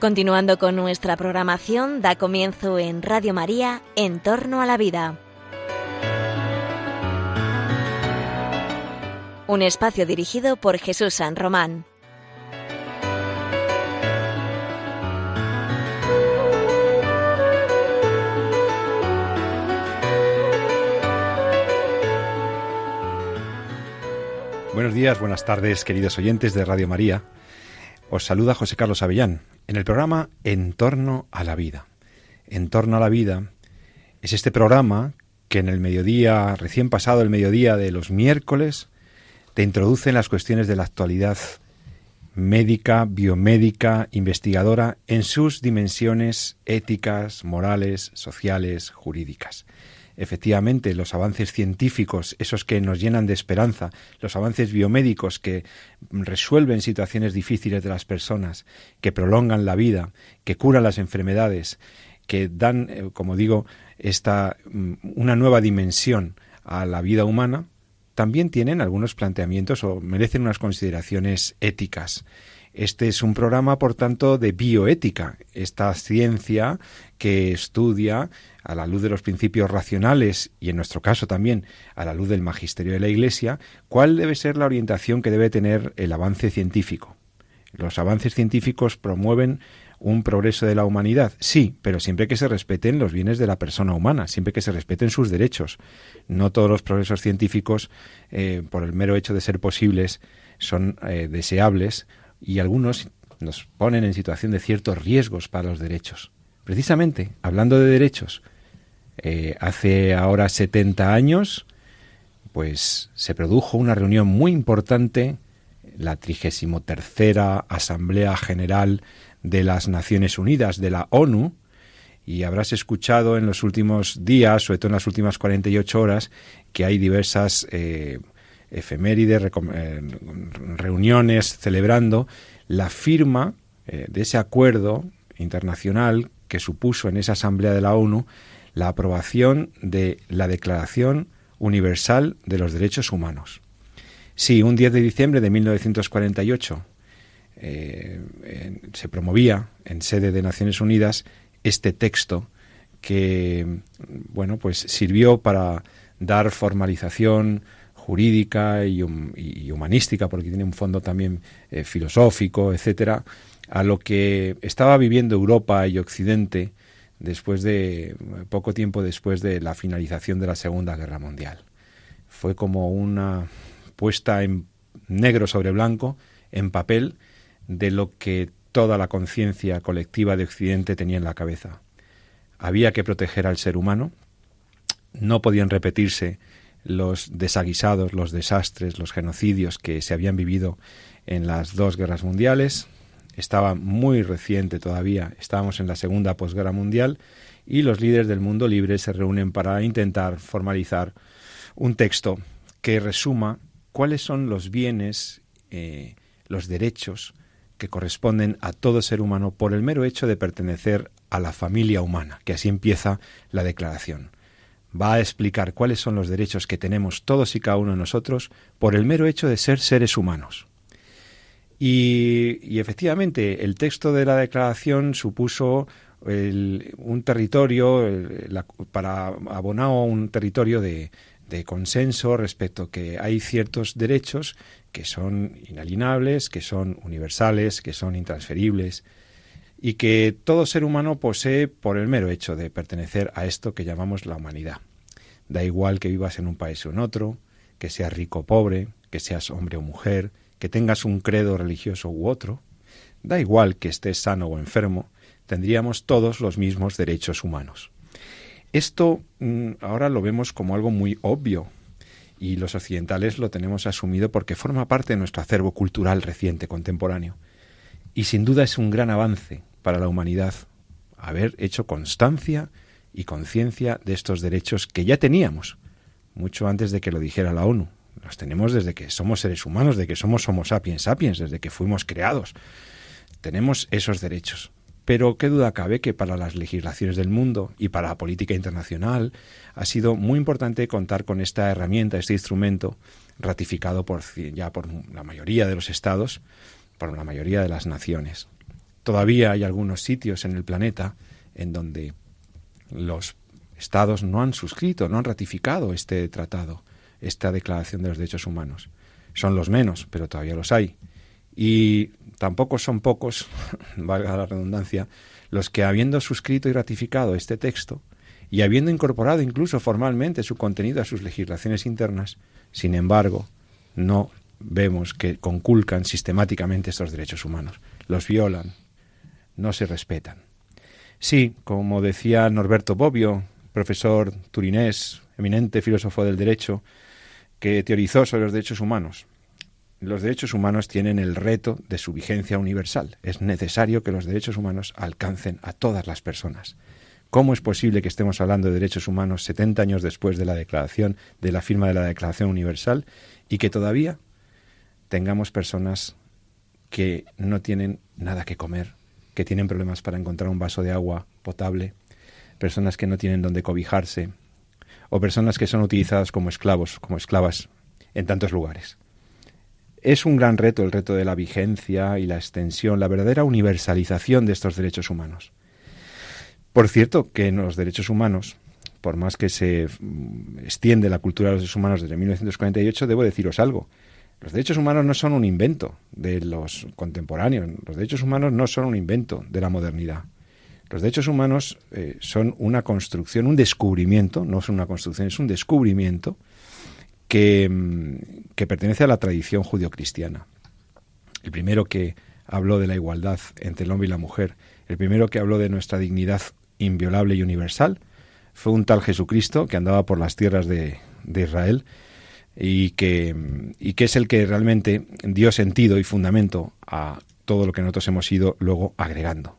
Continuando con nuestra programación, da comienzo en Radio María En torno a la vida. Un espacio dirigido por Jesús San Román. Buenos días, buenas tardes, queridos oyentes de Radio María. Os saluda José Carlos Avellán en el programa En torno a la vida. En torno a la vida es este programa que en el mediodía, recién pasado el mediodía de los miércoles, te introduce en las cuestiones de la actualidad médica, biomédica, investigadora, en sus dimensiones éticas, morales, sociales, jurídicas efectivamente los avances científicos, esos que nos llenan de esperanza, los avances biomédicos que resuelven situaciones difíciles de las personas, que prolongan la vida, que curan las enfermedades, que dan, eh, como digo, esta mm, una nueva dimensión a la vida humana, también tienen algunos planteamientos o merecen unas consideraciones éticas. Este es un programa, por tanto, de bioética, esta ciencia que estudia a la luz de los principios racionales y en nuestro caso también a la luz del magisterio de la Iglesia, cuál debe ser la orientación que debe tener el avance científico. Los avances científicos promueven un progreso de la humanidad, sí, pero siempre que se respeten los bienes de la persona humana, siempre que se respeten sus derechos. No todos los progresos científicos, eh, por el mero hecho de ser posibles, son eh, deseables y algunos nos ponen en situación de ciertos riesgos para los derechos. Precisamente, hablando de derechos, eh, hace ahora 70 años, pues se produjo una reunión muy importante, la 33 Asamblea General de las Naciones Unidas, de la ONU, y habrás escuchado en los últimos días, sobre todo en las últimas 48 horas, que hay diversas eh, efemérides, eh, reuniones celebrando la firma eh, de ese acuerdo internacional que supuso en esa Asamblea de la ONU la aprobación de la Declaración Universal de los Derechos Humanos. Sí, un 10 de diciembre de 1948 eh, se promovía en sede de Naciones Unidas este texto que bueno pues sirvió para dar formalización jurídica y, humanística, porque tiene un fondo también eh, filosófico, etcétera, a lo que estaba viviendo Europa y Occidente después de poco tiempo después de la finalización de la Segunda Guerra Mundial. Fue como una puesta en negro sobre blanco, en papel, de lo que toda la conciencia colectiva de Occidente tenía en la cabeza. Había que proteger al ser humano, no podían repetirse los desaguisados, los desastres, los genocidios que se habían vivido en las dos guerras mundiales. Estaba muy reciente todavía, estábamos en la segunda posguerra mundial y los líderes del mundo libre se reúnen para intentar formalizar un texto que resuma cuáles son los bienes, eh, los derechos que corresponden a todo ser humano por el mero hecho de pertenecer a la familia humana, que así empieza la declaración va a explicar cuáles son los derechos que tenemos todos y cada uno de nosotros por el mero hecho de ser seres humanos. Y, efectivamente, el texto de la declaración supuso un territorio, para abonar un territorio de, de consenso respecto que hay ciertos derechos que son inalienables, que son universales, que son intransferibles, y que todo ser humano posee por el mero hecho de pertenecer a esto que llamamos la humanidad. Da igual que vivas en un país o en otro, que seas rico o pobre, que seas hombre o mujer, que tengas un credo religioso u otro, da igual que estés sano o enfermo, tendríamos todos los mismos derechos humanos. Esto mm, ahora lo vemos como algo muy obvio y los occidentales lo tenemos asumido porque forma parte de nuestro acervo cultural reciente, contemporáneo. Y sin duda es un gran avance para la humanidad haber hecho constancia y conciencia de estos derechos que ya teníamos, mucho antes de que lo dijera la ONU. Los tenemos desde que somos seres humanos, desde que somos Homo sapiens sapiens, desde que fuimos creados. Tenemos esos derechos. Pero qué duda cabe que para las legislaciones del mundo y para la política internacional ha sido muy importante contar con esta herramienta, este instrumento ratificado por, ya por la mayoría de los estados, por la mayoría de las naciones. Todavía hay algunos sitios en el planeta en donde los estados no han suscrito, no han ratificado este tratado, esta Declaración de los Derechos Humanos. Son los menos, pero todavía los hay. Y tampoco son pocos, valga la redundancia, los que habiendo suscrito y ratificado este texto, y habiendo incorporado incluso formalmente su contenido a sus legislaciones internas, sin embargo, no vemos que conculcan sistemáticamente estos derechos humanos, los violan, no se respetan. Sí, como decía Norberto Bobbio, profesor turinés, eminente filósofo del derecho, que teorizó sobre los derechos humanos. Los derechos humanos tienen el reto de su vigencia universal. Es necesario que los derechos humanos alcancen a todas las personas. ¿Cómo es posible que estemos hablando de derechos humanos 70 años después de la declaración, de la firma de la Declaración Universal, y que todavía tengamos personas que no tienen nada que comer, que tienen problemas para encontrar un vaso de agua potable, personas que no tienen donde cobijarse, o personas que son utilizadas como esclavos, como esclavas en tantos lugares? Es un gran reto el reto de la vigencia y la extensión, la verdadera universalización de estos derechos humanos. Por cierto, que en los derechos humanos, por más que se mm, extiende la cultura de los derechos humanos desde 1948, debo deciros algo. Los derechos humanos no son un invento de los contemporáneos. Los derechos humanos no son un invento de la modernidad. Los derechos humanos eh, son una construcción, un descubrimiento, no es una construcción, es un descubrimiento que, mm, que pertenece a la tradición judio-cristiana. El primero que habló de la igualdad entre el hombre y la mujer, el primero que habló de nuestra dignidad inviolable y universal fue un tal Jesucristo que andaba por las tierras de, Israel y que, y que es el que realmente dio sentido y fundamento a todo lo que nosotros hemos ido luego agregando.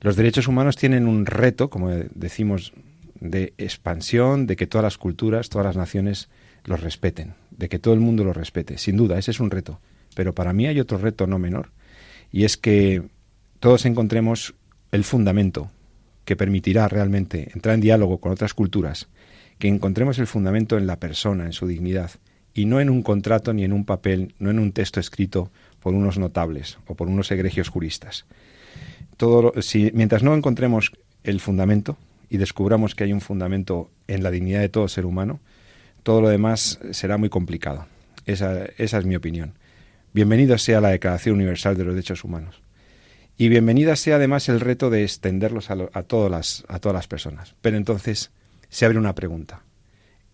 Los derechos humanos tienen un reto, como decimos, de expansión, de que todas las culturas, todas las naciones los respeten, de que todo el mundo los respete. Sin duda, ese es un reto. Pero para mí hay otro reto no menor, y es que todos encontremos el fundamento que permitirá realmente entrar en diálogo con otras culturas, que encontremos el fundamento en la persona, en su dignidad, y no en un contrato ni en un papel, no en un texto escrito por unos notables o por unos egregios juristas. Todo, si, mientras no encontremos el fundamento y descubramos que hay un fundamento en la dignidad de todo ser humano, todo lo demás será muy complicado. Esa, es mi opinión. Bienvenido sea la Declaración Universal de los Derechos Humanos. Y bienvenida sea además el reto de extenderlos a todas las personas. Pero entonces se abre una pregunta.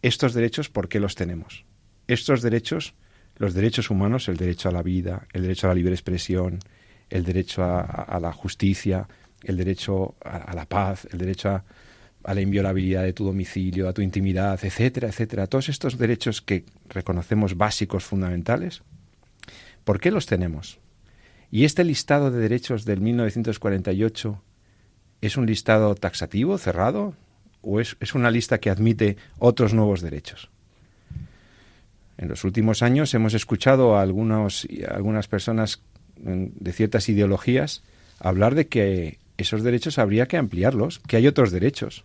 ¿Estos derechos por qué los tenemos? Estos derechos, los derechos humanos, el derecho a la vida, el derecho a la libre expresión, el derecho a, la justicia, el derecho a, la paz, el derecho a, a la inviolabilidad de tu domicilio, a tu intimidad, etcétera, etcétera. Todos estos derechos que reconocemos básicos, fundamentales, ¿por qué los tenemos? ¿Y este listado de derechos del 1948 es un listado taxativo, cerrado, o es, una lista que admite otros nuevos derechos? En los últimos años hemos escuchado a algunos, algunas personas de ciertas ideologías hablar de que esos derechos habría que ampliarlos, que hay otros derechos.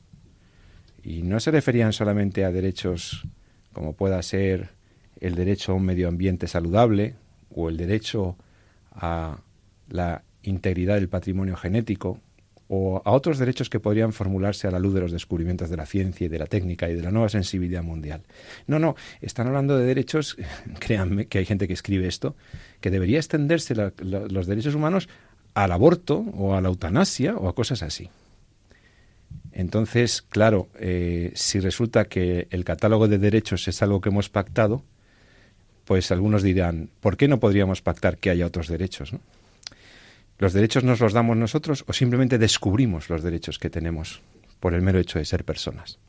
Y no se referían solamente a derechos como pueda ser el derecho a un medio ambiente saludable o el derecho a la integridad del patrimonio genético o a otros derechos que podrían formularse a la luz de los descubrimientos de la ciencia y de la técnica y de la nueva sensibilidad mundial. No, no, están hablando de derechos, créanme que hay gente que escribe esto, que debería extenderse los derechos humanos al aborto o a la eutanasia o a cosas así. Entonces, claro, eh, si resulta que el catálogo de derechos es algo que hemos pactado, pues algunos dirán, ¿por qué no podríamos pactar que haya otros derechos? ¿Los derechos nos los damos nosotros o simplemente descubrimos los derechos que tenemos por el mero hecho de ser personas?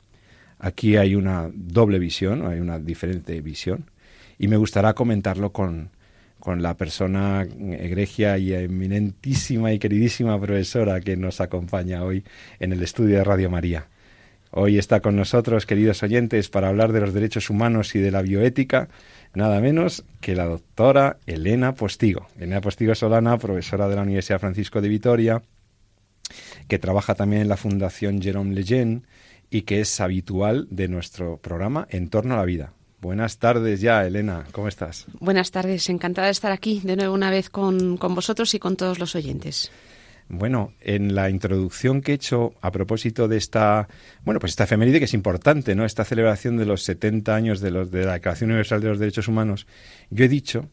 Aquí hay una doble visión, hay una diferente visión, y me gustará comentarlo con, con la persona egregia y eminentísima y queridísima profesora que nos acompaña hoy en el estudio de Radio María. Hoy está con nosotros, queridos oyentes, para hablar de los derechos humanos y de la bioética, nada menos que la doctora Elena Postigo. Elena Postigo Solana, profesora de la Universidad Francisco de Vitoria, que trabaja también en la Fundación Jerome Lejeune y que es habitual de nuestro programa En torno a la vida. Buenas tardes ya, Elena, ¿cómo estás? Buenas tardes, encantada de estar aquí de nuevo una vez con, con vosotros y con todos los oyentes. Bueno, en la introducción que he hecho a propósito de esta, bueno, pues esta efeméride que es importante, ¿no? Esta celebración de los 70 años de, los, de la Declaración Universal de los Derechos Humanos, yo he dicho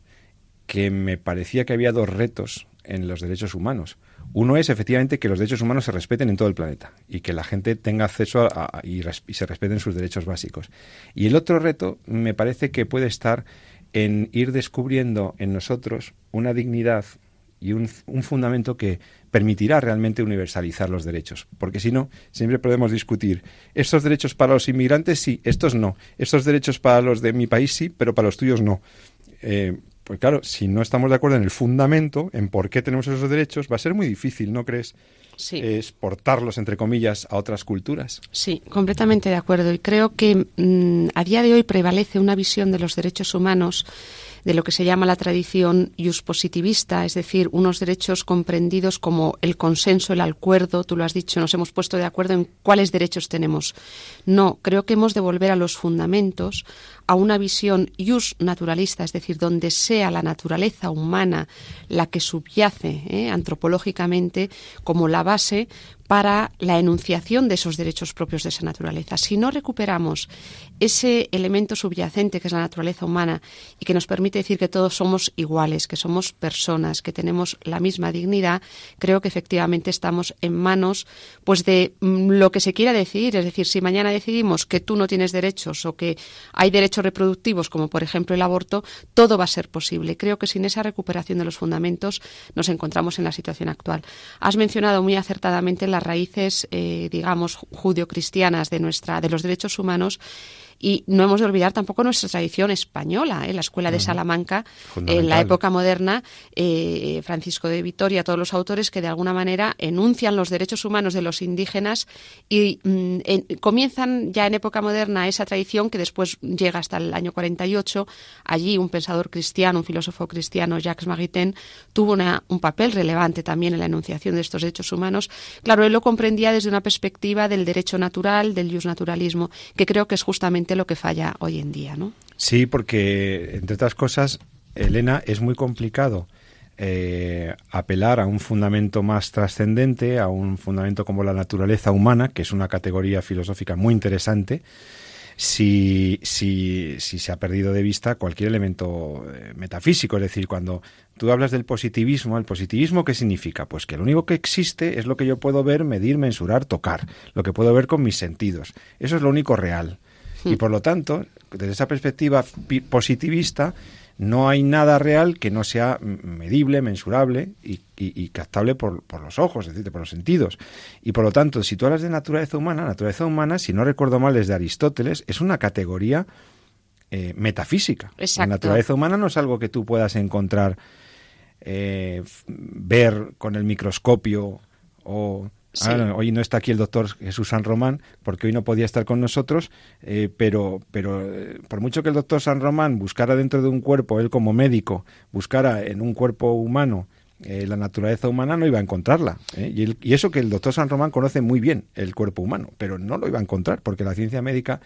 que me parecía que había dos retos en los derechos humanos. Uno es efectivamente que los derechos humanos se respeten en todo el planeta y que la gente tenga acceso a, y, y, se respeten sus derechos básicos. Y el otro reto me parece que puede estar en ir descubriendo en nosotros una dignidad y un, un fundamento que permitirá realmente universalizar los derechos. Porque si no, siempre podemos discutir, estos derechos para los inmigrantes sí, estos no, estos derechos para los de mi país sí, pero para los tuyos no. Eh, pues claro, si no estamos de acuerdo en el fundamento, en por qué tenemos esos derechos, va a ser muy difícil, ¿no crees? Sí. exportarlos, entre comillas, a otras culturas. Sí, completamente de acuerdo. Y creo que mm, a día de hoy prevalece una visión de los derechos humanos de lo que se llama la tradición positivista, es decir, unos derechos comprendidos como el consenso, el acuerdo, tú lo has dicho, nos hemos puesto de acuerdo en cuáles derechos tenemos. No, creo que hemos de volver a los fundamentos, a una visión ius naturalista, es decir, donde sea la naturaleza humana la que subyace ¿eh? antropológicamente como la base para la enunciación de esos derechos propios de esa naturaleza. Si no recuperamos ese elemento subyacente que es la naturaleza humana y que nos permite decir que todos somos iguales, que somos personas, que tenemos la misma dignidad, creo que efectivamente estamos en manos pues de mm, lo que se quiera decidir, es decir, si mañana decidimos que tú no tienes derechos o que hay derechos reproductivos como por ejemplo el aborto, todo va a ser posible. Creo que sin esa recuperación de los fundamentos nos encontramos en la situación actual. Has mencionado muy acertadamente la las raíces, eh, digamos, judio-cristianas de, nuestra, de los derechos humanos y no hemos de olvidar tampoco nuestra tradición española. ¿eh? La Escuela de Salamanca, en la época moderna, eh, Francisco de Vitoria, todos los autores que de alguna manera enuncian los derechos humanos de los indígenas y mm, comienzan ya en época moderna esa tradición que después llega hasta el año 48. Allí un pensador cristiano, un filósofo cristiano, Jacques Maritain, tuvo un papel relevante también en la enunciación de estos derechos humanos. Claro, él lo comprendía desde una perspectiva del derecho natural, del naturalismo, que creo que es justamente lo que falla hoy en día, ¿no? Sí, porque, entre otras cosas, Elena, es muy complicado eh, apelar a un fundamento más trascendente, a un fundamento como la naturaleza humana, que es una categoría filosófica muy interesante, si, si, si se ha perdido de vista cualquier elemento eh, metafísico. Es decir, cuando tú hablas del positivismo, ¿el positivismo qué significa? Pues que lo único que existe es lo que yo puedo ver, medir, mensurar, tocar, lo que puedo ver con mis sentidos. Eso es lo único real. Y por lo tanto, desde esa perspectiva positivista, no hay nada real que no sea medible, mensurable y, captable por, los ojos, es decir, por los sentidos. Y por lo tanto, si tú hablas de naturaleza humana, naturaleza humana, si no recuerdo mal, es de Aristóteles, es una categoría eh, metafísica. La naturaleza humana no es algo que tú puedas encontrar, eh, ver con el microscopio o hoy no está aquí el doctor Jesús San Román porque hoy no podía estar con nosotros, eh, pero, pero eh, por mucho que el doctor San Román buscara dentro de un cuerpo, él como médico, buscara en un cuerpo humano eh, la naturaleza humana, no iba a encontrarla. Y, y, eso que el doctor San Román conoce muy bien el cuerpo humano, pero no lo iba a encontrar porque la ciencia médica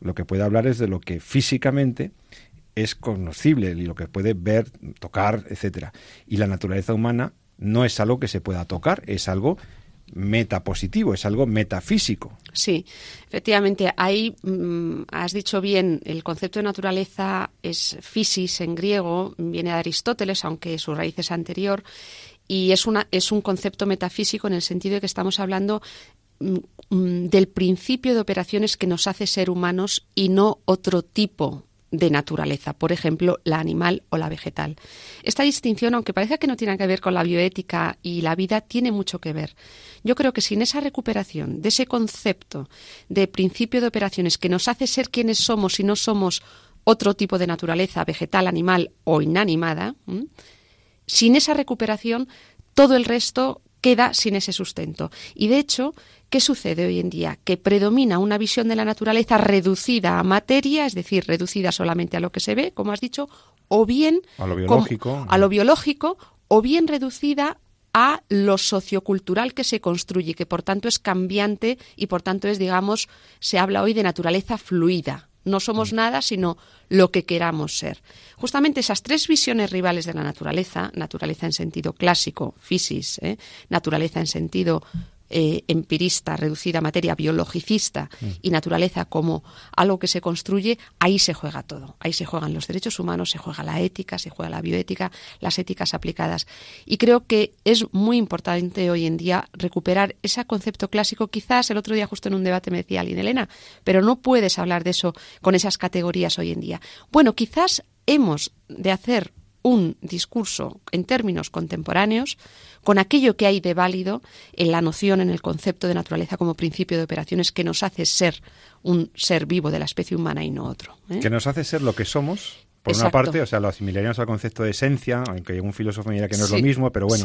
lo que puede hablar es de lo que físicamente es conocible y lo que puede ver, tocar, etcétera. Y la naturaleza humana no es algo que se pueda tocar, es algo metapositivo, es algo metafísico. Sí, efectivamente, ahí mm, has dicho bien, el concepto de naturaleza es physis en griego, viene de Aristóteles, aunque su raíz es anterior, y es, una, es un concepto metafísico en el sentido de que estamos hablando mm, mm, del principio de operaciones que nos hace ser humanos y no otro tipo de naturaleza, por ejemplo, la animal o la vegetal. Esta distinción, aunque parece que no tiene que ver con la bioética y la vida, tiene mucho que ver. Yo creo que sin esa recuperación de ese concepto de principio de operaciones que nos hace ser quienes somos y no somos otro tipo de naturaleza, vegetal, animal o inanimada, sin esa recuperación, todo el resto queda sin ese sustento. Y de hecho, ¿qué sucede hoy en día? Que predomina una visión de la naturaleza reducida a materia, es decir, reducida solamente a lo que se ve, como has dicho, o bien a lo biológico, a lo biológico o bien reducida a lo sociocultural que se construye, que por tanto es cambiante y por tanto es, digamos, se habla hoy de naturaleza fluida. No somos mm. nada, sino lo que queramos ser. Justamente esas tres visiones rivales de la naturaleza, naturaleza en sentido clásico, fisis, ¿eh? naturaleza en sentido eh, empirista, reducida a materia biologicista mm. y naturaleza como algo que se construye, ahí se juega todo. Ahí se juegan los derechos humanos, se juega la ética, se juega la bioética, las éticas aplicadas. Y creo que es muy importante hoy en día recuperar ese concepto clásico. Quizás el otro día justo en un debate me decía alguien, Elena, pero no puedes hablar de eso con esas categorías hoy en día. Bueno, quizás hemos de hacer un discurso en términos contemporáneos con aquello que hay de válido en la noción, en el concepto de naturaleza como principio de operaciones que nos hace ser un ser vivo de la especie humana y no otro. ¿eh? Que nos hace ser lo que somos por una parte, o sea, lo asimilaríamos al concepto de esencia, aunque un filósofo me dirá que no es lo mismo, pero bueno,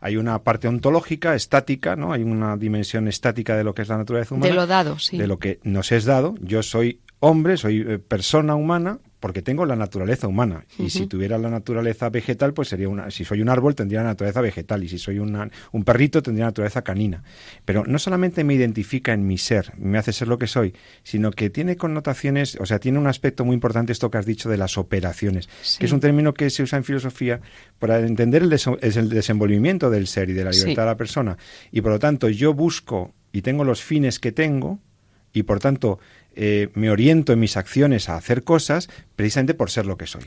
hay una parte ontológica, estática, ¿no? Hay una dimensión estática de lo que es la naturaleza humana. De lo dado, sí. De lo que nos es dado. Yo soy hombre, soy eh, persona humana, porque tengo la naturaleza humana. Y si tuviera la naturaleza vegetal, pues sería una. Si soy un árbol, tendría la naturaleza vegetal. Y si soy un perrito, tendría la naturaleza canina. Pero no solamente me identifica en mi ser, me hace ser lo que soy, sino que tiene connotaciones, o sea, tiene un aspecto muy importante esto que has dicho de las operaciones, que es un término que se usa en filosofía para entender el, el desenvolvimiento del ser y de la libertad de la persona. Y por lo tanto, yo busco y tengo los fines que tengo, y por tanto eh, me oriento en mis acciones a hacer cosas precisamente por ser lo que soy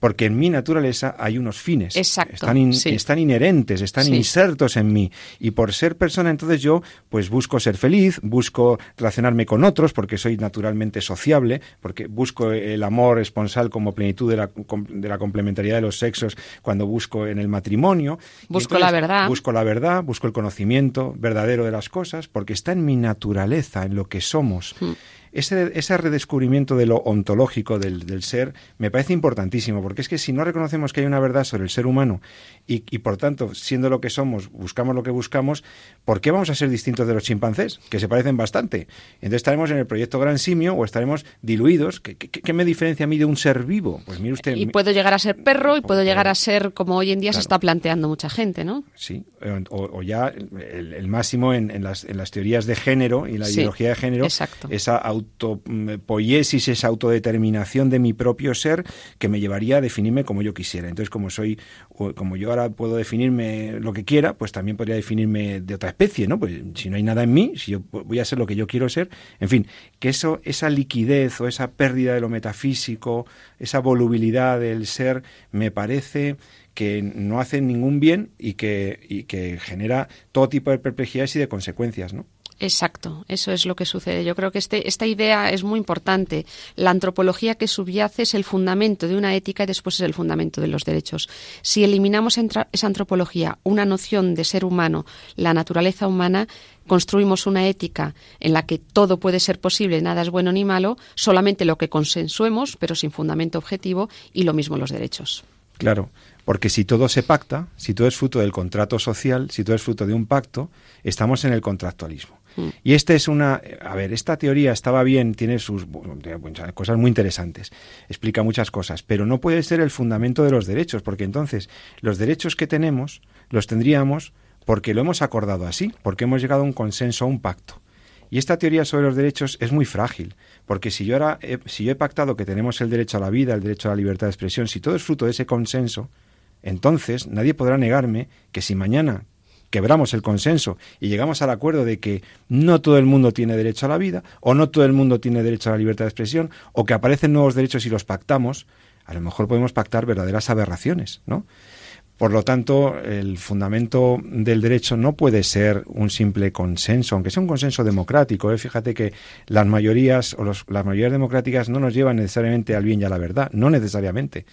porque en mi naturaleza hay unos fines. están, están inherentes, están insertos en mí. Y por ser persona, entonces yo pues busco ser feliz, busco relacionarme con otros, porque soy naturalmente sociable, porque busco el amor esponsal como plenitud de la, de la complementariedad de los sexos cuando busco en el matrimonio. Busco la verdad. Busco la verdad, busco el conocimiento verdadero de las cosas, porque está en mi naturaleza, en lo que somos. Hmm. Ese, ese redescubrimiento de lo ontológico del, del, ser me parece importantísimo, porque es que si no reconocemos que hay una verdad sobre el ser humano y, y, por tanto, siendo lo que somos, buscamos lo que buscamos, ¿por qué vamos a ser distintos de los chimpancés? Que se parecen bastante. Entonces estaremos en el proyecto Gran Simio o estaremos diluidos. ¿Qué, qué, me diferencia a mí de un ser vivo? Pues mire usted. Y puedo llegar a ser perro y puedo llegar a ser como hoy en día se está planteando mucha gente, ¿no? Sí, o, ya el, máximo en, en, las, en, las, teorías de género y la ideología de género, exacto. esa autopoiesis, esa autodeterminación de mi propio ser que me llevaría a definirme como yo quisiera. Entonces, como soy, como yo ahora puedo definirme lo que quiera, pues también podría definirme de otra especie, ¿no? Pues si no hay nada en mí, si yo voy a ser lo que yo quiero ser, en fin, que eso, esa liquidez o esa pérdida de lo metafísico, esa volubilidad del ser, me parece que no hace ningún bien y que, y que genera todo tipo de perplejidades y de consecuencias, ¿no? Exacto, eso es lo que sucede. Yo creo que este, esta idea es muy importante. La antropología que subyace es el fundamento de una ética y después es el fundamento de los derechos. Si eliminamos esa antropología, una noción de ser humano, la naturaleza humana, construimos una ética en la que todo puede ser posible, nada es bueno ni malo, solamente lo que consensuemos, pero sin fundamento objetivo, y lo mismo los derechos. Claro, porque si todo se pacta, si todo es fruto del contrato social, si todo es fruto de un pacto, estamos en el contractualismo. Y esta es una, a ver, esta teoría estaba bien, tiene sus cosas muy interesantes, explica muchas cosas, pero no puede ser el fundamento de los derechos, porque entonces los derechos que tenemos los tendríamos porque lo hemos acordado así, porque hemos llegado a un consenso, a un pacto. Y esta teoría sobre los derechos es muy frágil, porque si yo, ahora si yo he pactado que tenemos el derecho a la vida, el derecho a la libertad de expresión, si todo es fruto de ese consenso, entonces nadie podrá negarme que si mañana quebramos el consenso y llegamos al acuerdo de que no todo el mundo tiene derecho a la vida, o no todo el mundo tiene derecho a la libertad de expresión, o que aparecen nuevos derechos y los pactamos, a lo mejor podemos pactar verdaderas aberraciones, ¿no? Por lo tanto, el fundamento del derecho no puede ser un simple consenso, aunque sea un consenso democrático. ¿eh? Fíjate que las mayorías o las mayorías democráticas no nos llevan necesariamente al bien y a la verdad, no necesariamente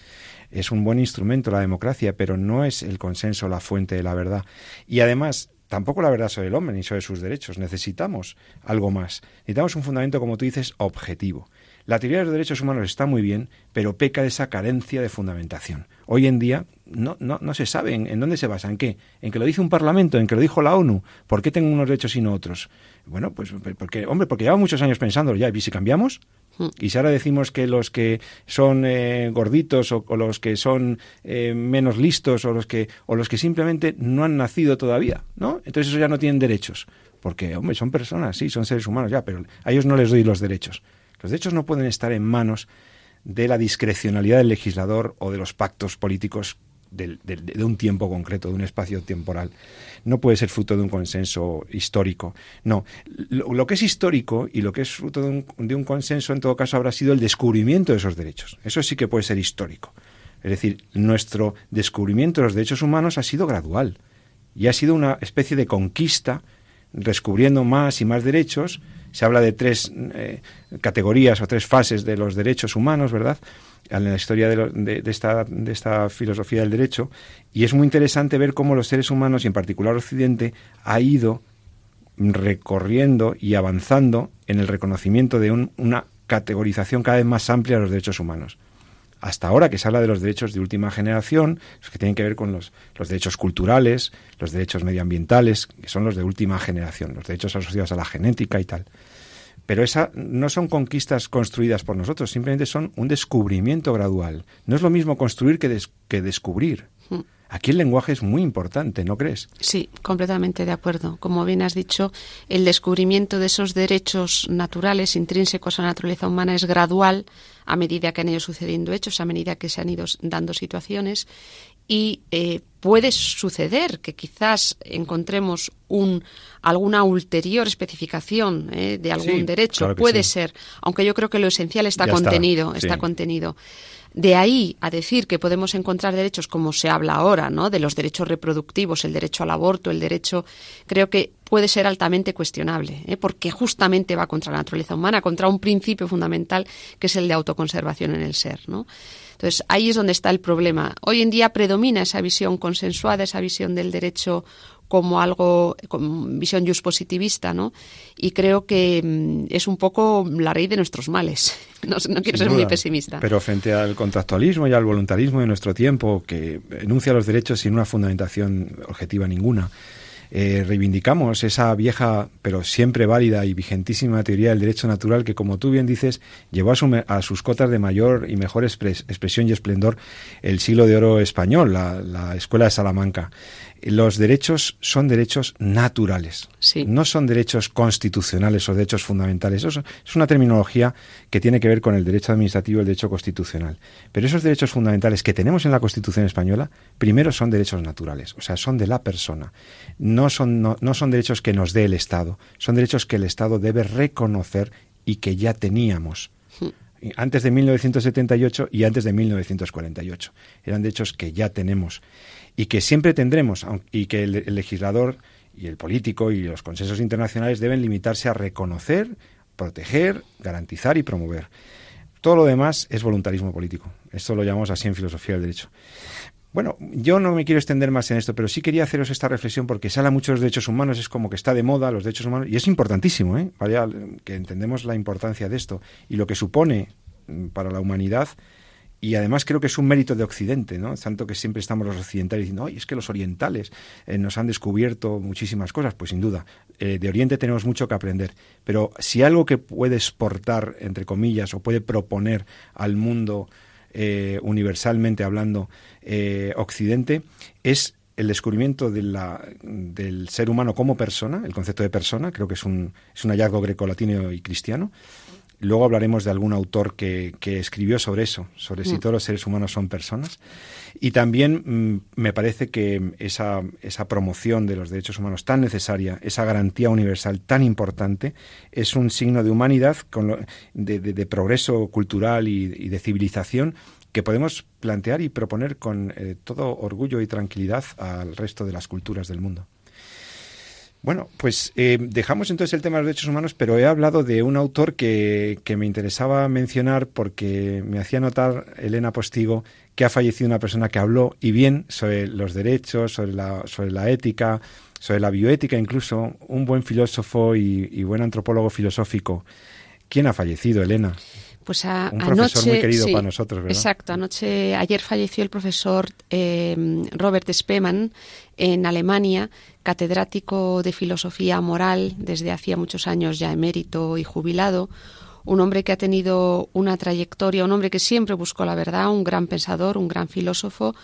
es un buen instrumento la democracia, pero no es el consenso la fuente de la verdad. Y además, tampoco la verdad sobre el hombre ni sobre sus derechos. Necesitamos algo más. Necesitamos un fundamento, como tú dices, objetivo. La teoría de los derechos humanos está muy bien, pero peca de esa carencia de fundamentación. Hoy en día no, no, no se sabe en, dónde se basa, en qué, en que lo dice un parlamento, en que lo dijo la ONU, ¿por qué tengo unos derechos y no otros? Bueno, pues porque, hombre, porque llevamos muchos años pensándolo ya, ¿y si cambiamos? Hmm. Y si ahora decimos que los que son eh, gorditos o, los que son eh, menos listos o los que o los que simplemente no han nacido todavía, ¿no? Entonces esos ya no tienen derechos, porque hombre, son personas, sí, son seres humanos ya, pero a ellos no les doy los derechos Los derechos no pueden estar en manos de la discrecionalidad del legislador o de los pactos políticos de, un tiempo concreto, de un espacio temporal. No puede ser fruto de un consenso histórico. No, lo, que es histórico y lo que es fruto de un, de un, consenso, en todo caso, habrá sido el descubrimiento de esos derechos. Eso sí que puede ser histórico. Es decir, nuestro descubrimiento de los derechos humanos ha sido gradual y ha sido una especie de conquista, descubriendo más y más derechos. Se habla de tres eh, categorías o tres fases de los derechos humanos, ¿verdad? En la historia de, esta, de esta filosofía del derecho, y es muy interesante ver cómo los seres humanos, y en particular Occidente, ha ido recorriendo y avanzando en el reconocimiento de una categorización cada vez más amplia de los derechos humanos. Hasta ahora que se habla de los derechos de última generación, los que tienen que ver con los, los derechos culturales, los derechos medioambientales, que son los de última generación, los derechos asociados a la genética y tal. Pero esa no son conquistas construidas por nosotros, simplemente son un descubrimiento gradual. No es lo mismo construir que, que descubrir. Hmm. Aquí el lenguaje es muy importante, ¿no crees? Sí, completamente de acuerdo. Como bien has dicho, el descubrimiento de esos derechos naturales intrínsecos a la naturaleza humana es gradual a medida que han ido sucediendo hechos, a medida que se han ido dando situaciones y eh, puede suceder que quizás encontremos un, alguna ulterior especificación eh, de algún derecho. puede ser, aunque yo creo que lo esencial está contenido, está, contenido. De ahí a decir que podemos encontrar derechos como se habla ahora, ¿no? De los derechos reproductivos, el derecho al aborto, el derecho, creo que puede ser altamente cuestionable, ¿eh? porque justamente va contra la naturaleza humana, contra un principio fundamental que es el de autoconservación en el ser, ¿no? Entonces, ahí es donde está el problema. Hoy en día predomina esa visión consensuada, esa visión del derecho como algo, como visión just positivista, ¿no? Y creo que mm, es un poco la raíz de nuestros males. No, quiero ser muy pesimista. Pero frente al contractualismo y al voluntarismo de nuestro tiempo, que enuncia los derechos sin una fundamentación objetiva ninguna, eh, reivindicamos esa vieja pero siempre válida y vigentísima teoría del derecho natural que, como tú bien dices, llevó a, sus cotas de mayor y mejor expresión y esplendor el siglo de oro español, la Escuela de Salamanca los derechos son derechos naturales, no son derechos constitucionales o derechos fundamentales. Eso es una terminología que tiene que ver con el derecho administrativo y el derecho constitucional. Pero esos derechos fundamentales que tenemos en la Constitución española, primero son derechos naturales, o sea, son de la persona. No son, no son derechos que nos dé el Estado, son derechos que el Estado debe reconocer y que ya teníamos hmm. antes de 1978 y antes de 1948. Eran derechos que ya tenemos y que siempre tendremos, y que el, legislador y el político y los consensos internacionales deben limitarse a reconocer, proteger, garantizar y promover. Todo lo demás es voluntarismo político. Esto lo llamamos así en filosofía del derecho. Bueno, yo no me quiero extender más en esto, pero sí quería haceros esta reflexión porque se habla mucho de los derechos humanos, es como que está de moda los derechos humanos, y es importantísimo, ¿eh? Que entendemos la importancia de esto y lo que supone mm, para la humanidad y además creo que es un mérito de Occidente, ¿no? Tanto que siempre estamos los occidentales diciendo, es que los orientales eh, nos han descubierto muchísimas cosas. Pues sin duda, eh, de Oriente tenemos mucho que aprender. Pero si algo que puede exportar, entre comillas, o puede proponer al mundo eh, universalmente hablando Occidente, es el descubrimiento de la, del ser humano como persona, el concepto de persona, creo que es un, es un hallazgo greco-latino y cristiano, Luego hablaremos de algún autor que, escribió sobre eso, sobre si mm. todos los seres humanos son personas. Y también mm, me parece que esa, esa promoción de los derechos humanos tan necesaria, esa garantía universal tan importante, es un signo de humanidad, de, progreso cultural y, de civilización que podemos plantear y proponer con eh, todo orgullo y tranquilidad al resto de las culturas del mundo. Bueno, pues eh, dejamos entonces el tema de los derechos humanos, pero he hablado de un autor que, que, me interesaba mencionar porque me hacía notar Elena Postigo que ha fallecido una persona que habló y bien sobre los derechos, sobre la, sobre la ética, sobre la bioética incluso, un buen filósofo y, y buen antropólogo filosófico. ¿Quién ha fallecido, Elena? Pues a, Un profesor muy querido para nosotros, ¿verdad? Exacto. Anoche, ayer falleció el profesor eh, Robert Spemann en Alemania, catedrático de filosofía moral desde hacía muchos años ya emérito y jubilado, un hombre que ha tenido una trayectoria, un hombre que siempre buscó la verdad, un gran pensador, un gran filósofo,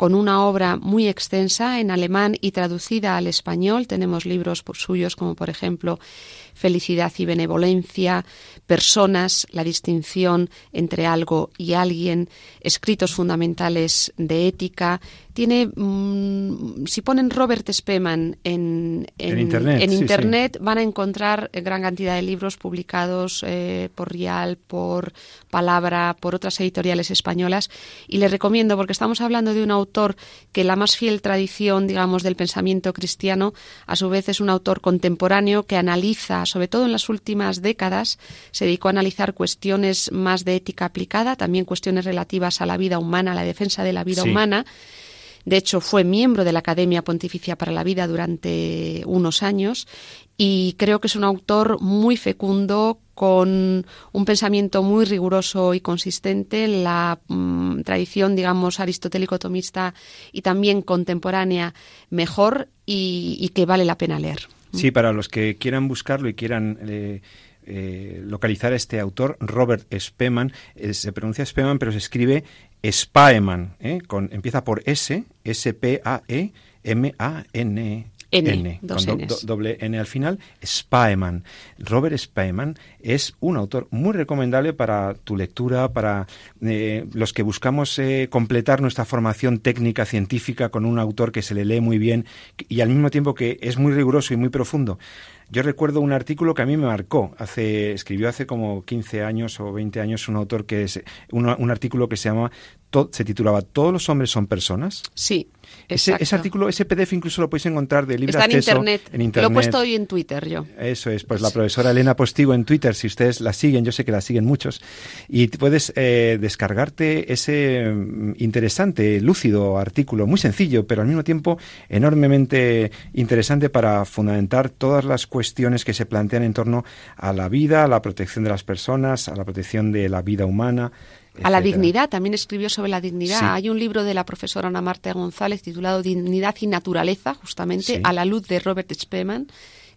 con una obra muy extensa en alemán y traducida al español. Tenemos libros suyos como por ejemplo Felicidad y Benevolencia, Personas, la distinción entre algo y alguien, escritos fundamentales de ética, tiene, mm, si ponen Robert Spemann en, en, internet, van a encontrar gran cantidad de libros publicados eh, por Rial, por Palabra, por otras editoriales españolas. Y les recomiendo, porque estamos hablando de un autor que la más fiel tradición, digamos, del pensamiento cristiano, a su vez es un autor contemporáneo que analiza, sobre todo en las últimas décadas, se dedicó a analizar cuestiones más de ética aplicada, también cuestiones relativas a la vida humana, a la defensa de la vida humana. De hecho, fue miembro de la Academia Pontificia para la Vida durante unos años y creo que es un autor muy fecundo con un pensamiento muy riguroso y consistente en la mm, tradición, digamos, aristotélico-tomista y también contemporánea mejor y, que vale la pena leer. Sí, para los que quieran buscarlo y quieran eh, eh, localizar a este autor, Robert Spemann, eh, se pronuncia Spemann, pero se escribe Spaeman, con, empieza por S, S-P-A-E-M-A-N. N, con doble N al final, Spaeman. Robert Spaeman es un autor muy recomendable para tu lectura, para eh, los que buscamos eh, completar nuestra formación técnica científica con un autor que se le lee muy bien y al mismo tiempo que es muy riguroso y muy profundo. Yo recuerdo un artículo que a mí me marcó. Hace, escribió hace como 15 años o 20 años un autor que es un, artículo que se llama se titulaba ¿Todos los hombres son personas? Sí. Ese, ese, artículo, ese PDF incluso lo podéis encontrar de libre Está en internet. en internet. Lo he puesto hoy en Twitter yo. Eso es, pues la profesora Elena Postigo en Twitter, si ustedes la siguen, yo sé que la siguen muchos, y puedes eh, descargarte ese mm, interesante, lúcido artículo, muy sencillo, pero al mismo tiempo enormemente interesante para fundamentar todas las cuestiones que se plantean en torno a la vida, a la protección de las personas, a la protección de la vida humana, a la dignidad, también escribió sobre la dignidad. Hay un libro de la profesora Ana Marta González titulado Dignidad y Naturaleza, justamente a la luz de Robert Spemann,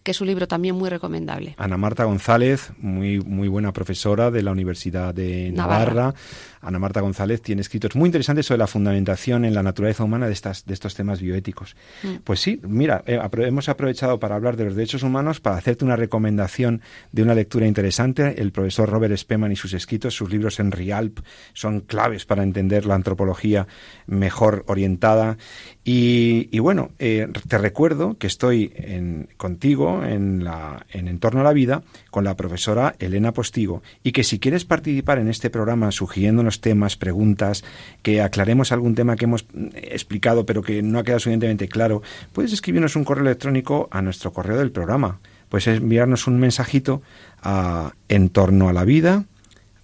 que es un libro también muy recomendable. Ana Marta González, muy, muy buena profesora de la Universidad de Navarra. Ana Marta González tiene escritos muy interesantes sobre la fundamentación en la naturaleza humana de, estas, de estos temas bioéticos. Mm. Pues sí, mira, eh, hemos aprovechado para hablar de los derechos humanos, para hacerte una recomendación de una lectura interesante. El profesor Robert Spemann y sus escritos, sus libros en Rialp, son claves para entender la antropología mejor orientada. Y, bueno, eh, te recuerdo que estoy en, contigo en, la, en Entorno a la Vida con la profesora Elena Postigo y que si quieres participar en este programa sugiriéndonos temas, preguntas, que aclaremos algún tema que hemos mm, explicado pero que no ha quedado suficientemente claro, puedes escribirnos un correo electrónico a nuestro correo del programa. Puedes enviarnos un mensajito a en torno a la vida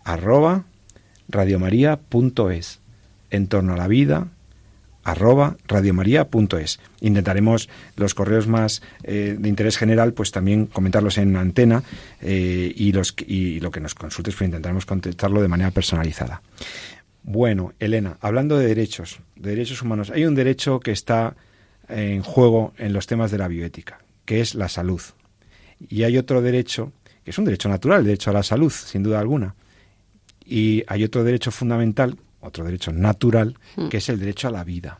arroba radiomaria.es en torno a la vida arroba radiomaria.es. Intentaremos los correos más eh, de interés general, pues también comentarlos en antena eh, y, los, y lo que nos consultes, pues intentaremos contestarlo de manera personalizada. Bueno, Elena, hablando de derechos, de derechos humanos, hay un derecho que está en juego en los temas de la bioética, que es la salud. Y hay otro derecho, que es un derecho natural, el derecho a la salud, sin duda alguna. Y hay otro derecho fundamental, otro derecho natural, hmm. que es el derecho a la vida.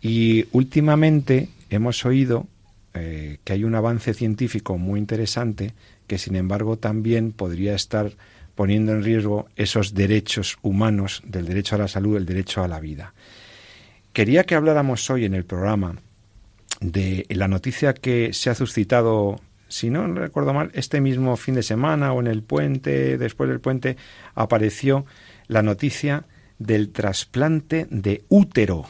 Y últimamente hemos oído eh, que hay un avance científico muy interesante que, sin embargo, también podría estar poniendo en riesgo esos derechos humanos del derecho a la salud, el derecho a la vida. Quería que habláramos hoy en el programa de la noticia que se ha suscitado, si no recuerdo mal, este mismo fin de semana o en el puente, después del puente, apareció la noticia del trasplante de útero.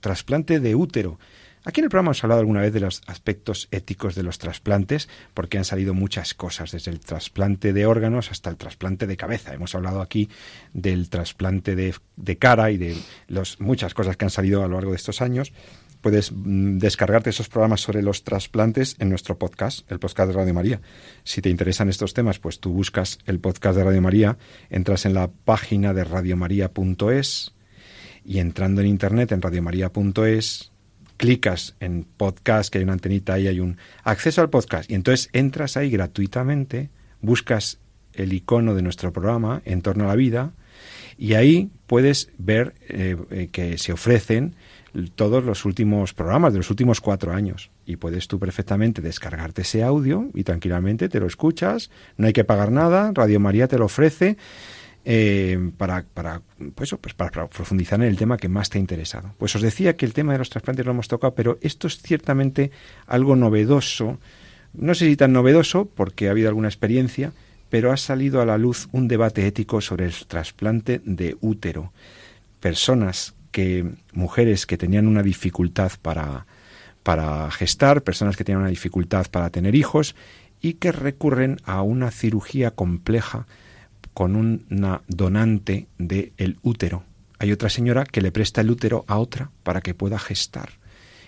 Trasplante de útero. Aquí en el programa hemos hablado alguna vez de los aspectos éticos de los trasplantes, porque han salido muchas cosas, desde el trasplante de órganos hasta el trasplante de cabeza. Hemos hablado aquí del trasplante de, de cara y de los, muchas cosas que han salido a lo largo de estos años puedes mm, descargarte esos programas sobre los trasplantes en nuestro podcast, el podcast de Radio María. Si te interesan estos temas, pues tú buscas el podcast de Radio María, entras en la página de radiomaria.es y entrando en internet en radiomaria.es clicas en podcast, que hay una antenita ahí, hay un acceso al podcast, y entonces entras ahí gratuitamente, buscas el icono de nuestro programa en torno a la vida y ahí puedes ver eh, eh, que se ofrecen todos los últimos programas de los últimos cuatro años y puedes tú perfectamente descargarte ese audio y tranquilamente te lo escuchas, no hay que pagar nada, Radio María te lo ofrece eh, para, para, pues, pues para, profundizar en el tema que más te ha interesado. Pues os decía que el tema de los trasplantes lo hemos tocado, pero esto es ciertamente algo novedoso, no sé si tan novedoso porque ha habido alguna experiencia, pero ha salido a la luz un debate ético sobre el trasplante de útero. Personas que, mujeres que tenían una dificultad para, para gestar, personas que tenían una dificultad para tener hijos y que recurren a una cirugía compleja con una donante del útero. Hay otra señora que le presta el útero a otra para que pueda gestar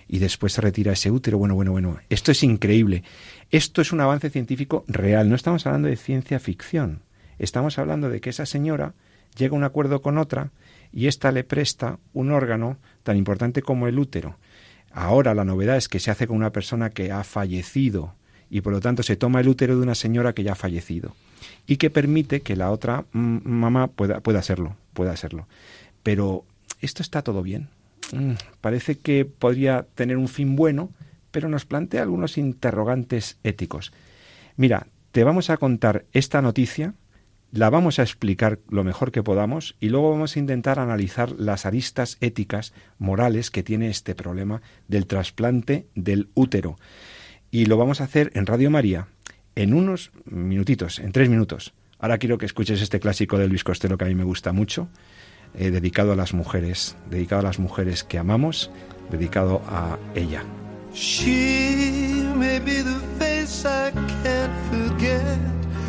y después se retira ese útero. Bueno, bueno, bueno. Esto es increíble. Esto es un avance científico real. No estamos hablando de ciencia ficción. Estamos hablando de que esa señora llega a un acuerdo con otra y ésta le presta un órgano tan importante como el útero. Ahora la novedad es que se hace con una persona que ha fallecido y por lo tanto se toma el útero de una señora que ya ha fallecido y que permite que la otra mamá pueda, pueda hacerlo, pueda hacerlo. Pero esto está todo bien. Mm, parece que podría tener un fin bueno, pero nos plantea algunos interrogantes éticos. Mira, te vamos a contar esta noticia, la vamos a explicar lo mejor que podamos y luego vamos a intentar analizar las aristas éticas, morales que tiene este problema del trasplante del útero. Y lo vamos a hacer en Radio María en unos minutitos, en tres minutos. Ahora quiero que escuches este clásico de Luis Costello que a mí me gusta mucho eh, dedicado a las mujeres, dedicado a las mujeres que amamos, dedicado a ella.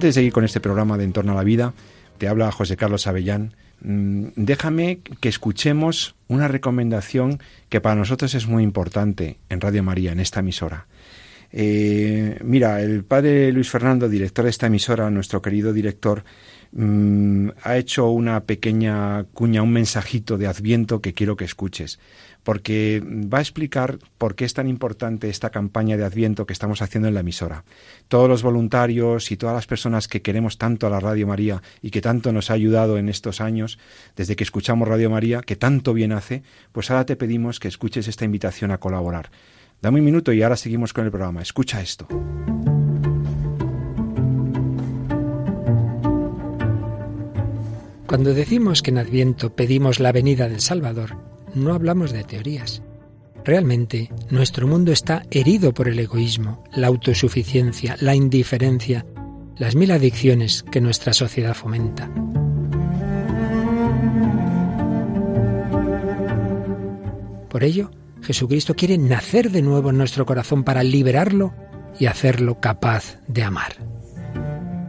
Antes de seguir con este programa de Entorno a la Vida, te habla José Carlos Avellán. Mm, déjame que escuchemos una recomendación que para nosotros es muy importante en Radio María, en esta emisora. Eh, mira, el padre Luis Fernando, director de esta emisora, nuestro querido director, mm, ha hecho una pequeña cuña, un mensajito de adviento que quiero que escuches porque va a explicar por qué es tan importante esta campaña de Adviento que estamos haciendo en la emisora. Todos los voluntarios y todas las personas que queremos tanto a la Radio María y que tanto nos ha ayudado en estos años, desde que escuchamos Radio María, que tanto bien hace, pues ahora te pedimos que escuches esta invitación a colaborar. Dame un minuto y ahora seguimos con el programa. Escucha esto. Cuando decimos que en Adviento pedimos la venida del Salvador, no hablamos de teorías. Realmente, nuestro mundo está herido por el egoísmo, la autosuficiencia, la indiferencia, las mil adicciones que nuestra sociedad fomenta. Por ello, Jesucristo quiere nacer de nuevo en nuestro corazón para liberarlo y hacerlo capaz de amar.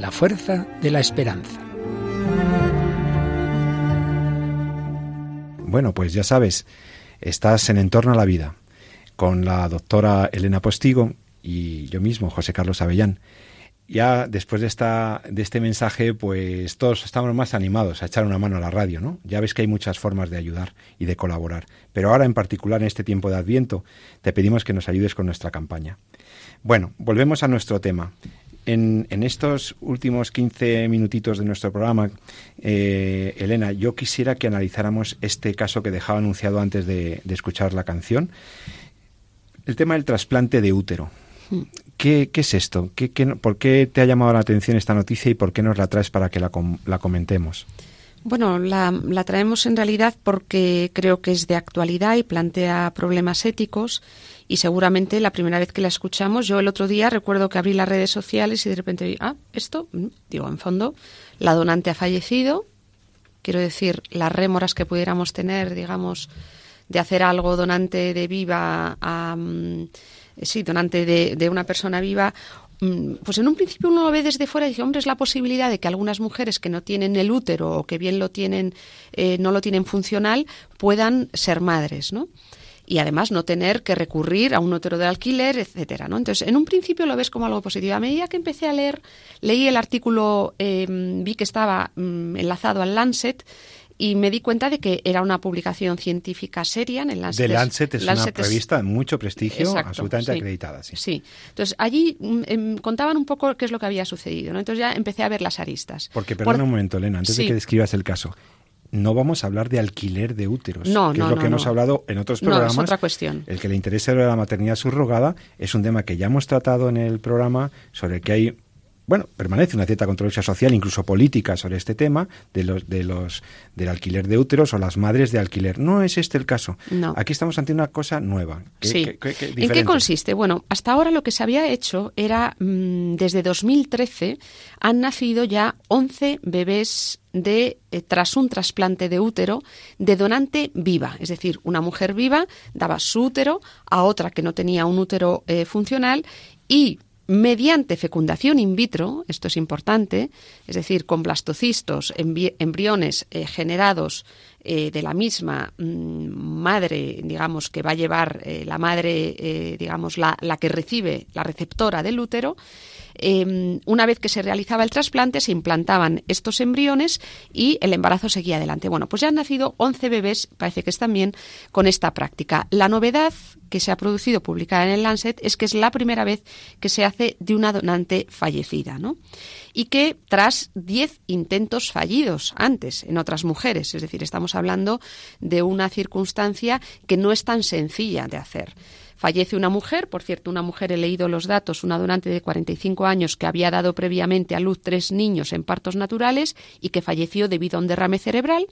la fuerza de la esperanza. Bueno, pues ya sabes, estás en Entorno a la Vida con la doctora Elena Postigo y yo mismo, José Carlos Avellán ya después de, esta, de este mensaje, pues todos estamos más animados a echar una mano a la radio, ¿no? Ya ves que hay muchas formas de ayudar y de colaborar. Pero ahora, en particular, en este tiempo de Adviento, te pedimos que nos ayudes con nuestra campaña. Bueno, volvemos a nuestro tema. En, en estos últimos 15 minutitos de nuestro programa, eh, Elena, yo quisiera que analizáramos este caso que dejaba anunciado antes de, de escuchar la canción, el tema del trasplante de útero. Hmm. ¿Qué, es esto? ¿Qué, por qué te ha llamado la atención esta noticia y por qué nos la traes para que la, la comentemos? Bueno, la, la, traemos en realidad porque creo que es de actualidad y plantea problemas éticos y seguramente la primera vez que la escuchamos, yo el otro día recuerdo que abrí las redes sociales y de repente vi, ah, esto, mm, digo, en fondo, la donante ha fallecido, quiero decir, las rémoras que pudiéramos tener, digamos, de hacer algo donante de viva a... Mm, sí, donante de, una persona viva mm, pues en un principio uno lo ve desde fuera y dice, hombre, es la posibilidad de que algunas mujeres que no tienen el útero o que bien lo tienen, eh, no lo tienen funcional, puedan ser madres, ¿no? Y además no tener que recurrir a un útero de alquiler, etcétera, ¿no? Entonces, en un principio lo ves como algo positivo. A medida que empecé a leer, leí el artículo, em, vi que estaba mm, enlazado al Lancet, y me di cuenta de que era una publicación científica seria en el Lancet. The Lancet es una revista de mucho prestigio, absolutamente acreditada. Sí. sí. Entonces, allí mm, em, contaban un poco qué es lo que había sucedido. ¿no? Entonces ya empecé a ver las aristas. Porque, perdona un momento, Elena, antes de que describas el caso. No vamos a hablar de alquiler de úteros, no, que es lo que hemos hablado en otros programas. No, es otra cuestión. El que le interese la maternidad subrogada es un tema que ya hemos tratado en el programa, sobre el que hay bueno, permanece una cierta controversia social, incluso política, sobre este tema de los, de los, del alquiler de úteros o las madres de alquiler. No es este el caso. No. Aquí estamos ante una cosa nueva. sí. ¿En qué consiste? Bueno, hasta ahora lo que se había hecho era, mm, desde 2013, han nacido ya 11 bebés de eh, tras un trasplante de útero de donante viva, es decir, una mujer viva daba su útero a otra que no tenía un útero eh, funcional y mediante fecundación in vitro, esto es importante, es decir, con blastocistos, embriones eh, generados de la misma mm, madre, digamos, que va a llevar la madre, digamos, la, la que recibe, la receptora del útero, Em, una vez que se realizaba el trasplante, se implantaban estos embriones y el embarazo seguía adelante. Bueno, pues ya han nacido 11 bebés, parece que están bien, con esta práctica. La novedad que se ha producido publicada en el Lancet es que es la primera vez que se hace de una donante fallecida, ¿no? Y que tras 10 intentos fallidos antes en otras mujeres, es decir, estamos hablando de una circunstancia que no es tan sencilla de hacer. Fallece una mujer, por cierto, una mujer, he leído los datos, una donante de 45 años que había dado previamente a luz tres niños en partos naturales y que falleció debido a un derrame cerebral.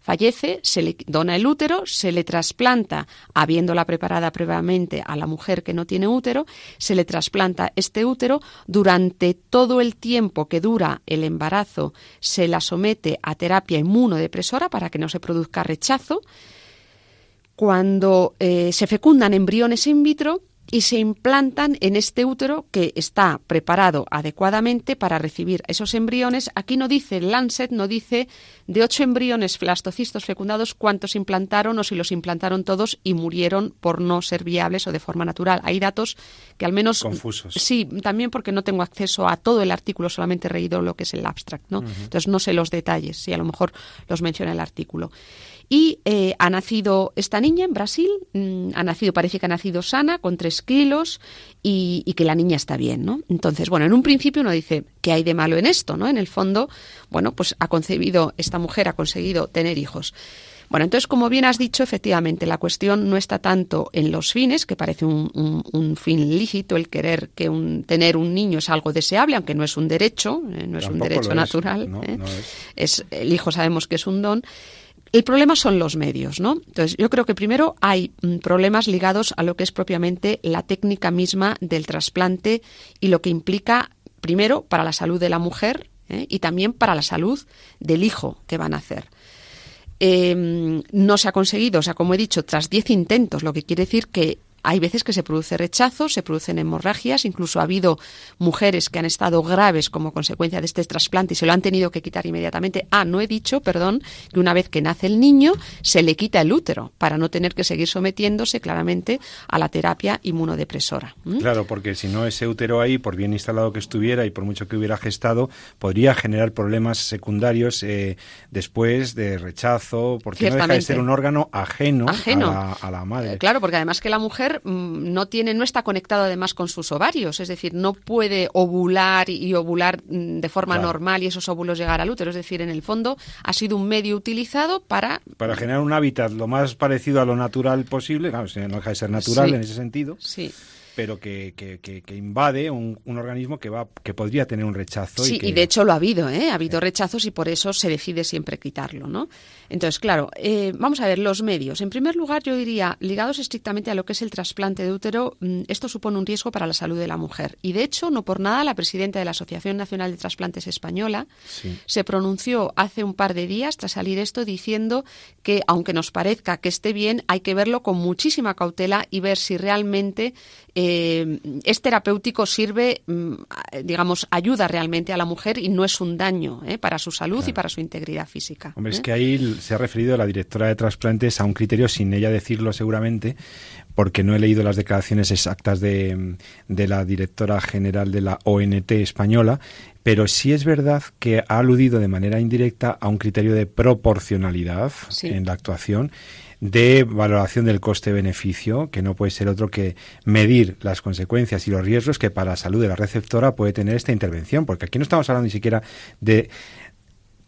Fallece, se le dona el útero, se le trasplanta, habiéndola preparada previamente a la mujer que no tiene útero, se le trasplanta este útero, durante todo el tiempo que dura el embarazo se la somete a terapia inmunodepresora para que no se produzca rechazo, cuando eh, se fecundan embriones in vitro y se implantan en este útero que está preparado adecuadamente para recibir esos embriones. Aquí no dice Lancet, no dice de ocho embriones blastocistos fecundados cuántos implantaron o si los implantaron todos y murieron por no ser viables o de forma natural. Hay datos que al menos confusos. Sí, también porque no tengo acceso a todo el artículo, solamente he reído lo que es el abstract, ¿no? Entonces no sé los detalles, si a lo mejor los menciona el artículo. Y eh, ha nacido esta niña en Brasil, mm, ha nacido, parece que ha nacido sana, con tres kilos, y, que la niña está bien, ¿no? Entonces, bueno, en un principio uno dice, ¿qué hay de malo en esto, no? En el fondo, bueno, pues ha concebido, esta mujer ha conseguido tener hijos. Bueno, entonces, como bien has dicho, efectivamente, la cuestión no está tanto en los fines, que parece un, fin lícito el querer que un, tener un niño es algo deseable, aunque no es un derecho, eh, no es un derecho natural. ¿eh? es, el hijo sabemos que es un don. El problema son los medios, ¿no? Entonces, yo creo que primero hay mm, problemas ligados a lo que es propiamente la técnica misma del trasplante y lo que implica, primero, para la salud de la mujer, ¿eh? y también para la salud del hijo que van a hacer. Em, no se ha conseguido, o sea, como he dicho, tras 10 intentos, lo que quiere decir que hay veces que se produce rechazo, se producen hemorragias, incluso ha habido mujeres que han estado graves como consecuencia de este trasplante y se lo han tenido que quitar inmediatamente. Ah, no he dicho, perdón, que una vez que nace el niño se le quita el útero para no tener que seguir sometiéndose claramente a la terapia inmunodepresora. Claro, porque si no ese útero ahí, por bien instalado que estuviera y por mucho que hubiera gestado, podría generar problemas secundarios eh, después de rechazo, porque no deja de ser un órgano ajeno, A, la, madre. claro, porque además que la mujer Mm, no tiene, no está conectado además con sus ovarios, es decir, no puede ovular y ovular mm, de forma normal y esos óvulos llegar al útero. Es decir, en el fondo ha sido un medio utilizado para para generar un hábitat lo más parecido a lo natural posible. Claro, no deja de ser natural en ese sentido. Sí pero que, que, que, invade un, un, organismo que va que podría tener un rechazo. Sí, y, de hecho lo ha habido, ¿eh? ha habido rechazos y por eso se decide siempre quitarlo, ¿no? Entonces, claro, eh, vamos a ver los medios. En primer lugar, yo diría, ligados estrictamente a lo que es el trasplante de útero, mm, esto supone un riesgo para la salud de la mujer. Y de hecho, no por nada, la presidenta de la Asociación Nacional de Trasplantes Española se pronunció hace un par de días tras salir esto diciendo que, aunque nos parezca que esté bien, hay que verlo con muchísima cautela y ver si realmente eh, es terapéutico, sirve, mm, digamos, ayuda realmente a la mujer y no es un daño eh, para su salud y para su integridad física. Hombre, es que ahí se ha referido la directora de trasplantes a un criterio sin ella decirlo seguramente, porque no he leído las declaraciones exactas de, la directora general de la ONT española, pero sí es verdad que ha aludido de manera indirecta a un criterio de proporcionalidad en la actuación de valoración del coste-beneficio, que no puede ser otro que medir las consecuencias y los riesgos que para la salud de la receptora puede tener esta intervención, porque aquí no estamos hablando ni siquiera de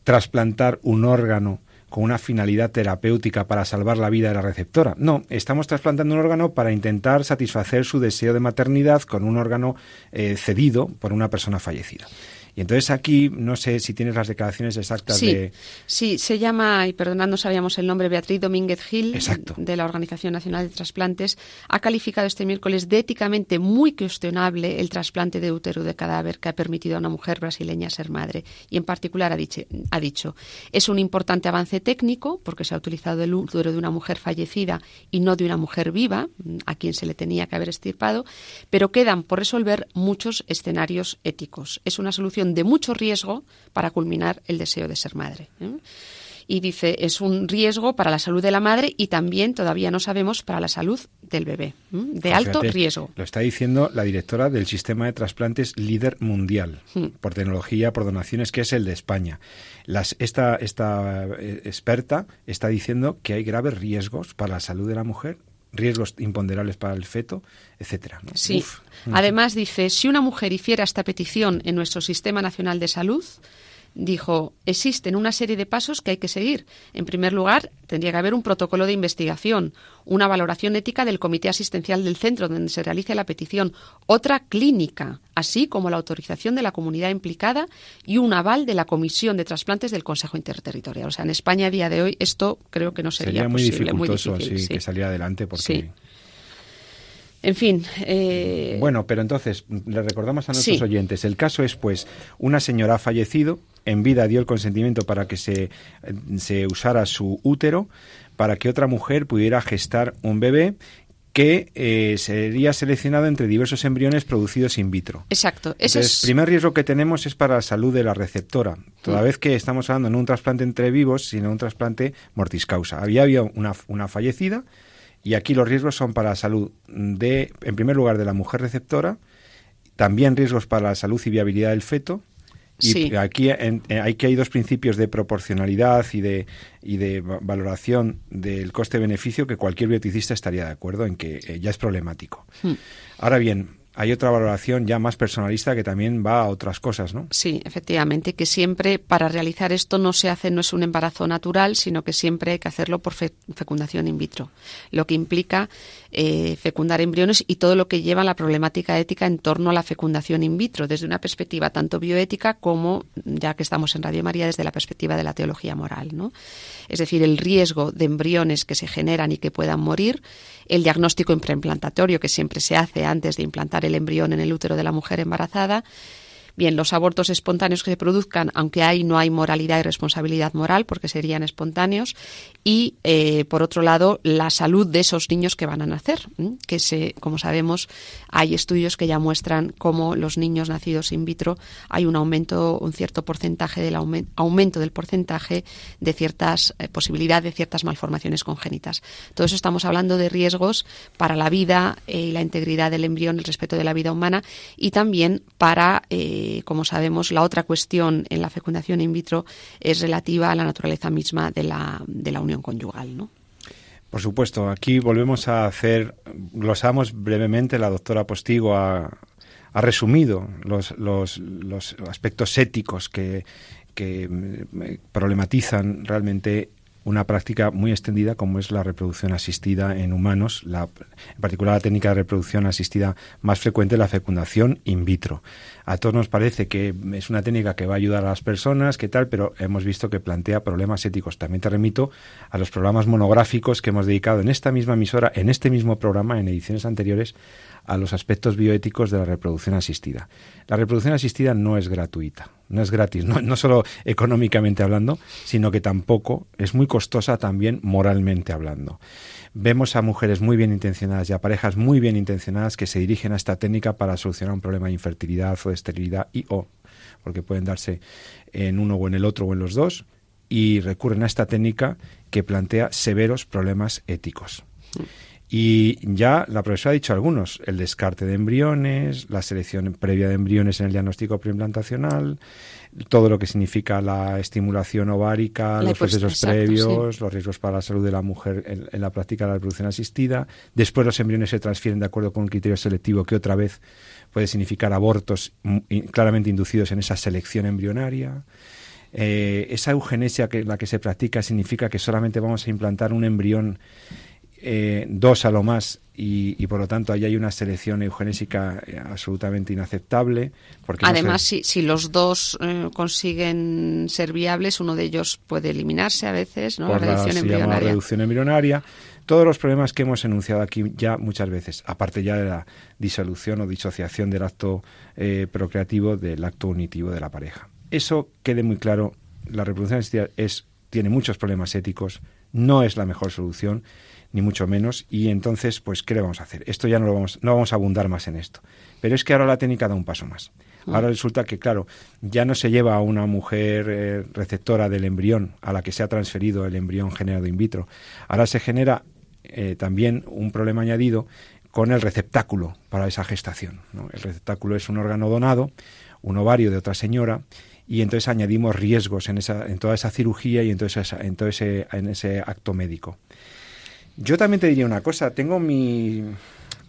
trasplantar un órgano con una finalidad terapéutica para salvar la vida de la receptora. No, estamos trasplantando un órgano para intentar satisfacer su deseo de maternidad con un órgano eh, cedido por una persona fallecida. Y entonces aquí, no sé si tienes las declaraciones exactas de... Sí, se llama, y perdonad, no sabíamos el nombre, Beatriz Domínguez Gil, de la Organización Nacional de Trasplantes, ha calificado este miércoles de éticamente muy cuestionable el trasplante de útero de cadáver que ha permitido a una mujer brasileña ser madre. Y en particular ha dicho, ha dicho es un importante avance técnico, porque se ha utilizado el útero de una mujer fallecida y no de una mujer viva, a quien se le tenía que haber estirpado, pero quedan por resolver muchos escenarios éticos. Es una solución de mucho riesgo para culminar el deseo de ser madre. ¿eh? Y dice, es un riesgo para la salud de la madre y también todavía no sabemos para la salud del bebé, ¿eh? de alto riesgo. Lo está diciendo la directora del sistema de trasplantes líder mundial, hmm. por tecnología, por donaciones, que es el de España. Las, esta, esta eh, experta está diciendo que hay graves riesgos para la salud de la mujer riesgos imponderables para el feto, etcétera. Sí. Además dice, si una mujer hiciera esta petición en nuestro Sistema Nacional de Salud, dijo, existen una serie de pasos que hay que seguir. En primer lugar, tendría que haber un protocolo de investigación, una valoración ética del comité asistencial del centro donde se realice la petición, otra clínica, así como la autorización de la comunidad implicada y un aval de la Comisión de Trasplantes del Consejo Interterritorial. O sea, en España a día de hoy esto creo que no sería, muy posible. Dificultoso, muy difícil, que saliera adelante porque... En fin. Eh, bueno, pero entonces, le recordamos a nuestros oyentes, el caso es pues, una señora ha fallecido, en vida dio el consentimiento para que se, se usara su útero, para que otra mujer pudiera gestar un bebé que eh, sería seleccionado entre diversos embriones producidos in vitro. Exacto. Ese Entonces, el primer riesgo que tenemos es para la salud de la receptora, toda mm. vez que estamos hablando no un trasplante entre vivos, sino un trasplante mortis causa. Había, había una, una fallecida, y aquí los riesgos son para la salud de, en primer lugar, de la mujer receptora, también riesgos para la salud y viabilidad del feto. Y aquí en, eh, hay dos principios de proporcionalidad y de, y de valoración del coste-beneficio que cualquier bioticista estaría de acuerdo en que eh, ya es problemático. Hmm. Ahora bien, hay otra valoración ya más personalista que también va a otras cosas, ¿no? Sí, efectivamente, que siempre para realizar esto no se hace, no es un embarazo natural, sino que siempre hay que hacerlo por fecundación in vitro, lo que implica eh, fecundar embriones y todo lo que lleva la problemática ética en torno a la fecundación in vitro, desde una perspectiva tanto bioética como, ya que estamos en Radio María, desde la perspectiva de la teología moral, ¿no? Es decir, el riesgo de embriones que se generan y que puedan morir, el diagnóstico preimplantatorio que siempre se hace antes de implantar el embrión en el útero de la mujer embarazada, Bien, los abortos espontáneos que se produzcan, aunque hay no hay moralidad y responsabilidad moral, porque serían espontáneos, y eh, por otro lado la salud de esos niños que van a nacer, que se, como sabemos, hay estudios que ya muestran cómo los niños nacidos in vitro hay un aumento, un cierto porcentaje del aumento, del porcentaje de ciertas eh, posibilidades de ciertas malformaciones congénitas. Todo eso estamos hablando de riesgos para la vida eh, y la integridad del embrión, el respeto de la vida humana y también para, como sabemos, la otra cuestión en la fecundación in vitro es relativa a la naturaleza misma de la, de la unión conyugal, ¿no? Por supuesto, aquí volvemos a hacer, glosamos brevemente, la doctora Postigo ha, resumido los, los, los, aspectos éticos que, que mm, problematizan realmente una práctica muy extendida como es la reproducción asistida en humanos, la, en particular la técnica de reproducción asistida más frecuente, la fecundación in vitro. A todos nos parece que es una técnica que va a ayudar a las personas, que tal, pero hemos visto que plantea problemas éticos. También te remito a los programas monográficos que hemos dedicado en esta misma emisora, en este mismo programa, en ediciones anteriores, a los aspectos bioéticos de la reproducción asistida. La reproducción asistida no es gratuita, no es gratis, no, solo económicamente hablando, sino que tampoco es muy costosa también moralmente hablando. Vemos a mujeres muy bien intencionadas y a parejas muy bien intencionadas que se dirigen a esta técnica para solucionar un problema de infertilidad o de esterilidad y o, porque pueden darse en uno o en el otro o en los dos, y recurren a esta técnica que plantea severos problemas éticos. Y ya la profesora ha dicho algunos, el descarte de embriones, la selección previa de embriones en el diagnóstico preimplantacional, todo lo que significa la estimulación ovárica, los procesos previos, los riesgos para la salud de la mujer en, la práctica de la reproducción asistida. Después los embriones se transfieren de acuerdo con un criterio selectivo que otra vez puede significar abortos claramente inducidos en esa selección embrionaria. Eh, esa eugenesia que la que se practica significa que solamente vamos a implantar un embrión eh, dos a lo más y, por lo tanto ahí hay una selección eugenésica eh, absolutamente inaceptable. Porque Además, si, si, los dos eh, consiguen ser viables, uno de ellos puede eliminarse a veces, ¿no? la reducción embrionaria. reducción embrionaria. Todos los problemas que hemos enunciado aquí ya muchas veces, aparte ya de la disolución o disociación del acto procreativo del acto unitivo de la pareja. Eso quede muy claro, la reproducción es, tiene muchos problemas éticos, no es la mejor solución ni mucho menos. Y entonces, pues, ¿qué le vamos a hacer? Esto ya no lo vamos, no vamos a abundar más en esto. Pero es que ahora la técnica da un paso más. Ah. Ahora resulta que, claro, ya no se lleva a una mujer eh, receptora del embrión a la que se ha transferido el embrión generado in vitro. Ahora se genera eh, también un problema añadido con el receptáculo para esa gestación. El receptáculo es un órgano donado, un ovario de otra señora, y entonces añadimos riesgos en, esa, en toda esa cirugía y en todo, en todo ese, en ese acto médico. Yo también te diría una cosa, tengo mi...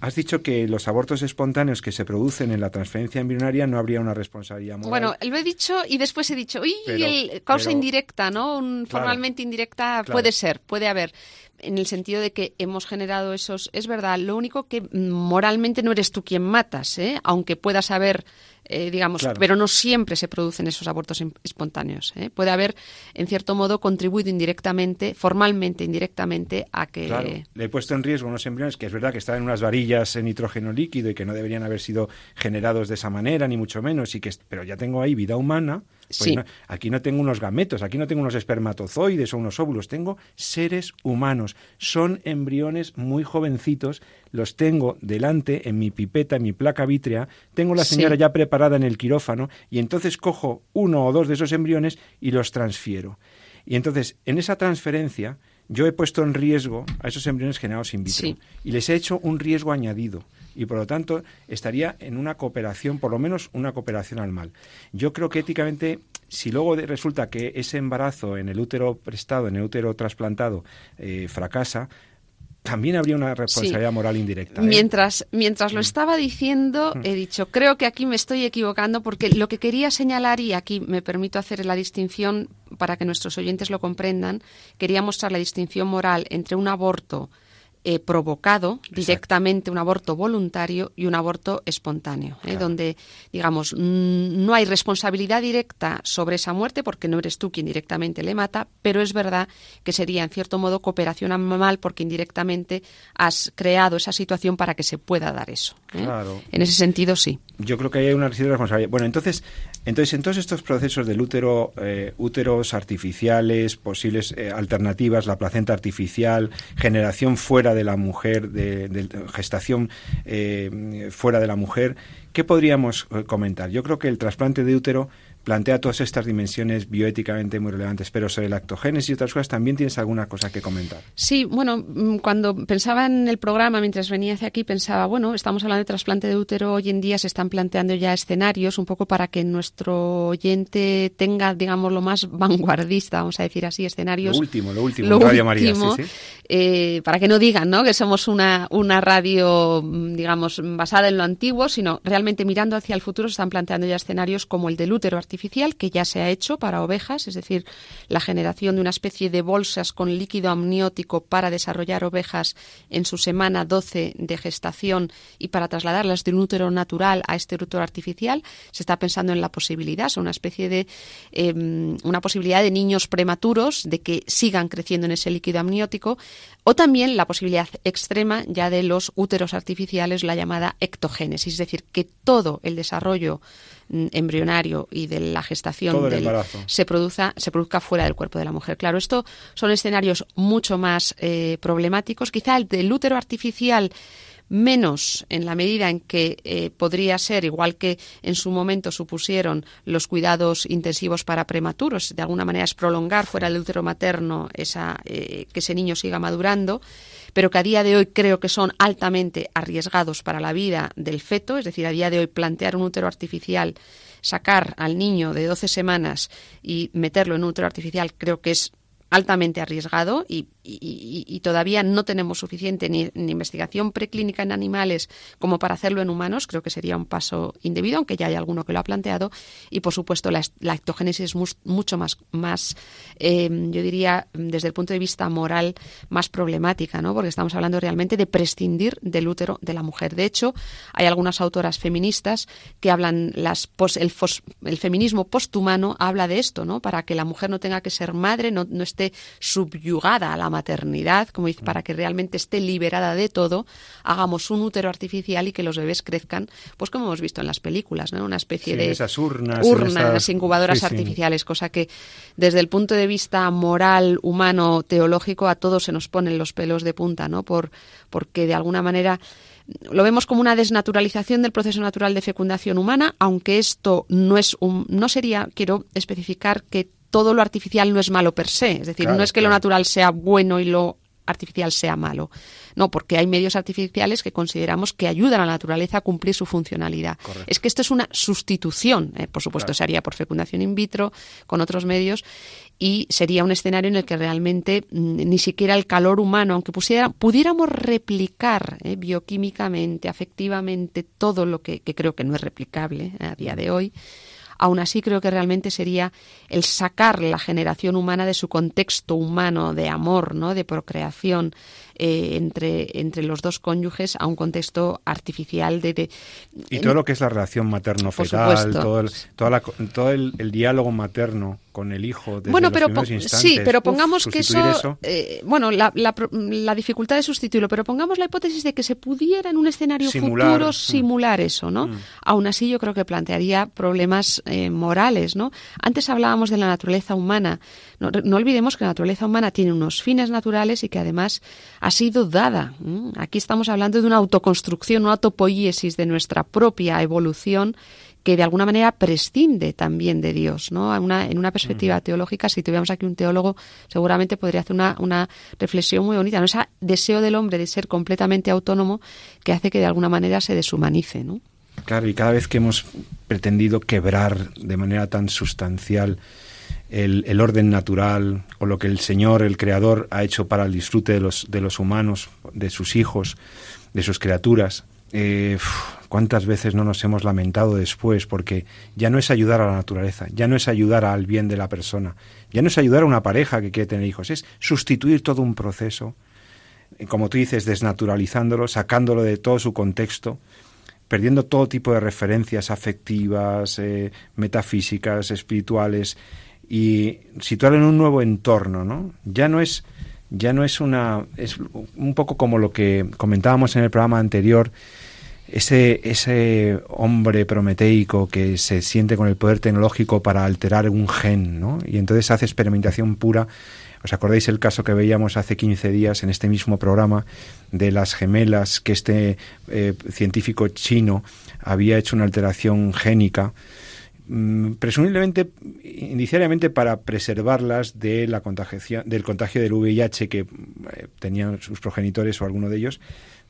Has dicho que los abortos espontáneos que se producen en la transferencia embrionaria no habría una responsabilidad moral. Bueno, lo he dicho y después he dicho, y el causa indirecta, ¿no? formalmente indirecta puede ser, puede haber en el sentido de que hemos generado esos. Es verdad, lo único que moralmente no eres tú quien matas, ¿eh? aunque puedas haber eh, digamos, pero no siempre se producen esos abortos espontáneos. ¿eh? Puede haber, en cierto modo, contribuido indirectamente, formalmente, indirectamente, a que... Claro. Le he puesto en riesgo unos embriones que es verdad que están en unas varillas en nitrógeno líquido y que no deberían haber sido generados de esa manera, ni mucho menos, y que, pero ya tengo ahí vida humana pues aquí no tengo unos gametos, aquí no tengo unos espermatozoides o unos óvulos, tengo seres humanos. Son embriones muy jovencitos, los tengo delante en mi pipeta, en mi placa vítrea, tengo la señora ya preparada en el quirófano y entonces cojo uno o dos de esos embriones y los transfiero. Y entonces, en esa transferencia, yo he puesto en riesgo a esos embriones generados in vitro y les he hecho un riesgo añadido y por lo tanto estaría en una cooperación, por lo menos una cooperación al mal. Yo creo que éticamente si luego resulta que ese embarazo en el útero prestado, en el útero trasplantado, eh, fracasa, también habría una responsabilidad moral indirecta. ¿eh? Mientras, mientras lo mm. estaba diciendo, mm. he dicho, creo que aquí me estoy equivocando porque lo que quería señalar, y aquí me permito hacer la distinción para que nuestros oyentes lo comprendan, quería mostrar la distinción moral entre un aborto eh, provocado directamente, un aborto voluntario y un aborto espontáneo, ¿eh? donde, digamos, no hay responsabilidad directa sobre esa muerte porque no eres tú quien directamente le mata, pero es verdad que sería, en cierto modo, cooperación mal porque indirectamente has creado esa situación para que se pueda dar eso. ¿eh? En ese sentido, sí. Yo creo que hay una responsabilidad. Bueno, entonces, entonces en todos estos procesos del útero, úteros artificiales, posibles alternativas, la placenta artificial, generación fuera de la mujer, de, gestación eh, fuera de la mujer, ¿qué podríamos eh, comentar? Yo creo que el trasplante de útero plantea todas estas dimensiones bioéticamente muy relevantes, pero sobre la actogénesis y otras cosas también tienes alguna cosa que comentar. Sí, bueno, mm, cuando pensaba en el programa, mientras venía hacia aquí, pensaba, bueno, estamos hablando de trasplante de útero, hoy en día se están planteando ya escenarios un poco para que nuestro oyente tenga, digamos, lo más vanguardista, vamos a decir así, escenarios. Lo último, lo último, Radio María, eh, para que no digan, ¿no?, que somos una, una radio, mm, digamos, basada en lo antiguo, sino realmente mirando hacia el futuro se están planteando ya escenarios como el del útero artificial artificial que ya se ha hecho para ovejas, es decir, la generación de una especie de bolsas con líquido amniótico para desarrollar ovejas en su semana 12 de gestación y para trasladarlas de un útero natural a este útero artificial. Se está pensando en la posibilidad, es una especie de em, una posibilidad de niños prematuros de que sigan creciendo en ese líquido amniótico o también la posibilidad extrema ya de los úteros artificiales, la llamada ectogénesis, es decir, que todo el desarrollo embrionario y de la gestación se produzca se produzca fuera del cuerpo de la mujer. Claro, esto son escenarios mucho más eh, problemáticos. Quizá el del útero artificial menos en la medida en que eh, podría ser, igual que en su momento supusieron los cuidados intensivos para prematuros, de alguna manera es prolongar fuera del útero materno esa, eh, que ese niño siga madurando pero que a día de hoy creo que son altamente arriesgados para la vida del feto, es decir, a día de hoy plantear un útero artificial, sacar al niño de 12 semanas y meterlo en un útero artificial creo que es altamente arriesgado y y, todavía no tenemos suficiente ni, investigación preclínica en animales como para hacerlo en humanos, creo que sería un paso indebido, aunque ya hay alguno que lo ha planteado. Y por supuesto, la, la es mucho más, más eh, yo diría, desde el punto de vista moral, más problemática, ¿no? porque estamos hablando realmente de prescindir del útero de la mujer. De hecho, hay algunas autoras feministas que hablan, las el, el, feminismo posthumano habla de esto, ¿no? para que la mujer no tenga que ser madre, no, no esté subyugada a la maternidad, como dice, para que realmente esté liberada de todo, hagamos un útero artificial y que los bebés crezcan, pues como hemos visto en las películas, ¿no? Una especie de esas urnas, urnas incubadoras artificiales, cosa que desde el punto de vista moral, humano, teológico, a todos se nos ponen los pelos de punta, ¿no? Por, porque de alguna manera lo vemos como una desnaturalización del proceso natural de fecundación humana, aunque esto no es un, no sería, quiero especificar que todo lo artificial no es malo per se. Es decir, no es que lo natural sea bueno y lo artificial sea malo. No, porque hay medios artificiales que consideramos que ayudan a la naturaleza a cumplir su funcionalidad. Es que esto es una sustitución. Eh, por supuesto, se haría por fecundación in vitro, con otros medios, y sería un escenario en el que realmente mm, ni siquiera el calor humano, aunque pusiera, pudiéramos replicar eh, bioquímicamente, afectivamente, todo lo que, que, creo que no es replicable eh, a día de hoy, aún así creo que realmente sería el sacar la generación humana de su contexto humano de amor, ¿no? de procreación eh, entre, entre los dos cónyuges a un contexto artificial de... y todo lo que es la relación materno-fetal, todo, el, todo el diálogo materno con el hijo desde bueno, pero Sí, pero pongamos que eso, eh, bueno, la, la, dificultad de sustituirlo, pero pongamos la hipótesis de que se pudiera en un escenario futuro mm. simular eso, ¿no? Mm. Aún así yo creo que plantearía problemas eh, morales, ¿no? Antes hablábamos de la naturaleza humana. No, olvidemos que la naturaleza humana tiene unos fines naturales y que además ha sido dada. Aquí estamos hablando de una autoconstrucción, una autopoiesis de nuestra propia evolución que de alguna manera prescinde también de Dios, ¿no? en una perspectiva teológica, si tuviéramos aquí un teólogo, seguramente podría hacer una, una reflexión muy bonita, ¿no? Ese deseo del hombre de ser completamente autónomo que hace que de alguna manera se deshumanice, ¿no? Claro, y cada vez que hemos pretendido quebrar de manera tan sustancial el, orden natural o lo que el Señor, el Creador, ha hecho para el disfrute de los, de los humanos, de sus hijos, de sus criaturas, eh, ¿Cuántas veces no nos hemos lamentado después? Porque ya no es ayudar a la naturaleza, ya no es ayudar al bien de la persona, ya no es ayudar a una pareja que quiere tener hijos, es sustituir todo un proceso como tú dices, desnaturalizándolo, sacándolo de todo su contexto, perdiendo todo tipo de referencias afectivas, eh, metafísicas, espirituales, y situarlo en un nuevo entorno, ¿no? Ya no es ya no es una es un poco como lo que comentábamos en el programa anterior ese ese hombre prometeico que se siente con el poder tecnológico para alterar un gen, ¿no? Y entonces hace experimentación pura. ¿Os acordáis el caso que veíamos hace 15 días en este mismo programa de las gemelas que este eh, científico chino había hecho una alteración génica? Mm, presumiblemente, inicialmente para preservarlas de la del contagio del VIH que eh, tenían sus progenitores o alguno de ellos,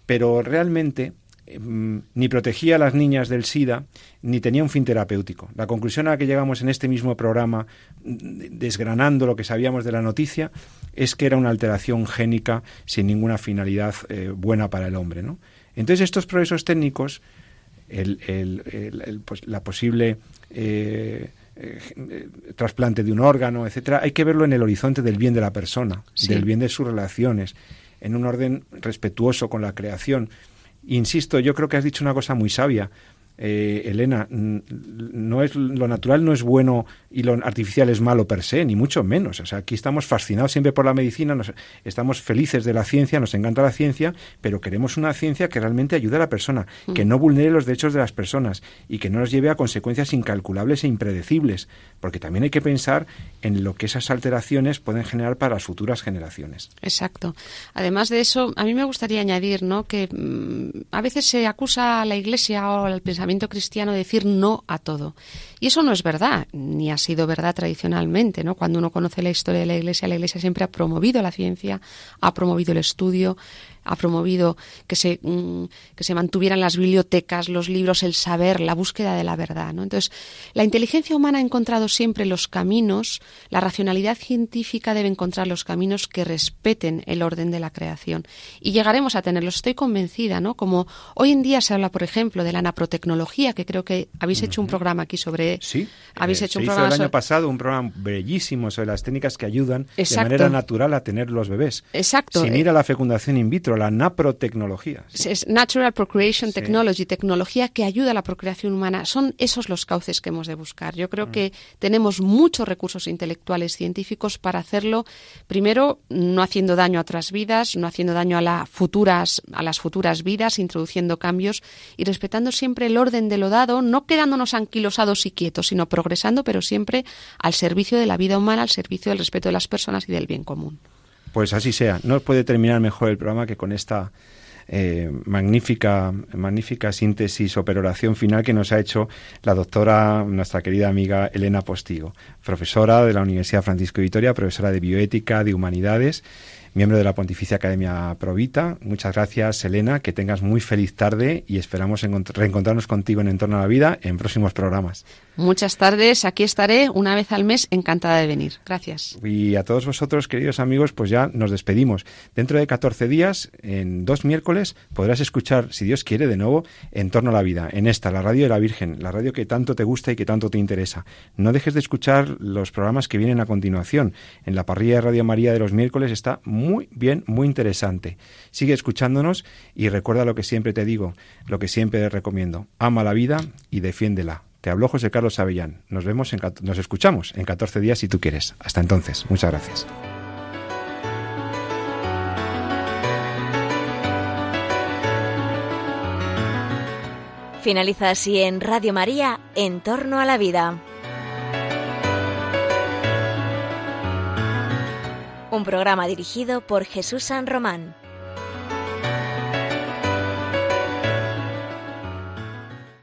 pero realmente mm, ni protegía a las niñas del SIDA ni tenía un fin terapéutico. La conclusión a la que llegamos en este mismo programa, mm, desgranando lo que sabíamos de la noticia, es que era una alteración génica sin ninguna finalidad eh, buena para el hombre. Entonces, estos progresos técnicos, pues, la posible eh, eh, trasplante de un órgano, etcétera, hay que verlo en el horizonte del bien de la persona, del bien de sus relaciones, en un orden respetuoso con la creación. Insisto, yo creo que has dicho una cosa muy sabia. Eh, Elena, no es lo natural no es bueno y lo artificial es malo per se, ni mucho menos. O sea, aquí estamos fascinados siempre por la medicina, nos, estamos felices de la ciencia, nos encanta la ciencia, pero queremos una ciencia que realmente ayude a la persona, que no vulnere los derechos de las personas y que no nos lleve a consecuencias incalculables e impredecibles, porque también hay que pensar en lo que esas alteraciones pueden generar para las futuras generaciones. Exacto. Además de eso, a mí me gustaría añadir, ¿no? que mm, a veces se acusa a la Iglesia o al pensamiento cristiano decir no a todo. Y eso no es verdad, ni ha sido verdad tradicionalmente, ¿no? Cuando uno conoce la historia de la Iglesia, la Iglesia siempre ha promovido la ciencia, ha promovido el estudio, ha promovido que se, mm, que se mantuvieran las bibliotecas, los libros, el saber, la búsqueda de la verdad. ¿no? Entonces, la inteligencia humana ha encontrado siempre los caminos, la racionalidad científica debe encontrar los caminos que respeten el orden de la creación. Y llegaremos a tenerlos, estoy convencida, ¿no? Como hoy en día se habla, por ejemplo, de la naprotecnología, que creo que habéis hecho un programa aquí sobre... Sí, habéis eh, hecho un programa el año pasado un programa bellísimo sobre las técnicas que ayudan de manera natural a tener los bebés. Exacto. Sin ir a la fecundación in vitro la naprotecnología. Es Natural Procreation Technology, tecnología que ayuda a la procreación humana. Son esos los cauces que hemos de buscar. Yo creo mm. que tenemos muchos recursos intelectuales científicos para hacerlo, primero, no haciendo daño a otras vidas, no haciendo daño a, la futuras, a las futuras vidas, introduciendo cambios y respetando siempre el orden de lo dado, no quedándonos anquilosados y quietos, sino progresando, pero siempre al servicio de la vida humana, al servicio del respeto de las personas y del bien común. Pues así sea. No puede terminar mejor el programa que con esta eh, magnífica, magnífica síntesis o peroración final que nos ha hecho la doctora, nuestra querida amiga Elena Postigo, profesora de la Universidad Francisco de Vitoria, profesora de bioética, de humanidades miembro de la Pontificia Academia Provita. Muchas gracias, Elena, que tengas muy feliz tarde y esperamos reencontrarnos contigo en Entorno a la Vida en próximos programas. Muchas tardes, aquí estaré una vez al mes, encantada de venir. Gracias. Y a todos vosotros, queridos amigos, pues ya nos despedimos. Dentro de 14 días, en dos miércoles, podrás escuchar, si Dios quiere, de nuevo, En torno a la vida, en esta, la radio de la Virgen, la radio que tanto te gusta y que tanto te interesa. No dejes de escuchar los programas que vienen a continuación. En la parrilla de Radio María de los miércoles está muy bien, muy interesante. Sigue escuchándonos y recuerda lo que siempre te digo, lo que siempre te recomiendo. Ama la vida y defiéndela. Te habló José Carlos Avellán. Nos vemos, en, nos escuchamos en 14 días si tú quieres. Hasta entonces. Muchas gracias. Finaliza así en Radio María, En torno a la vida. Un programa dirigido por Jesús San Román.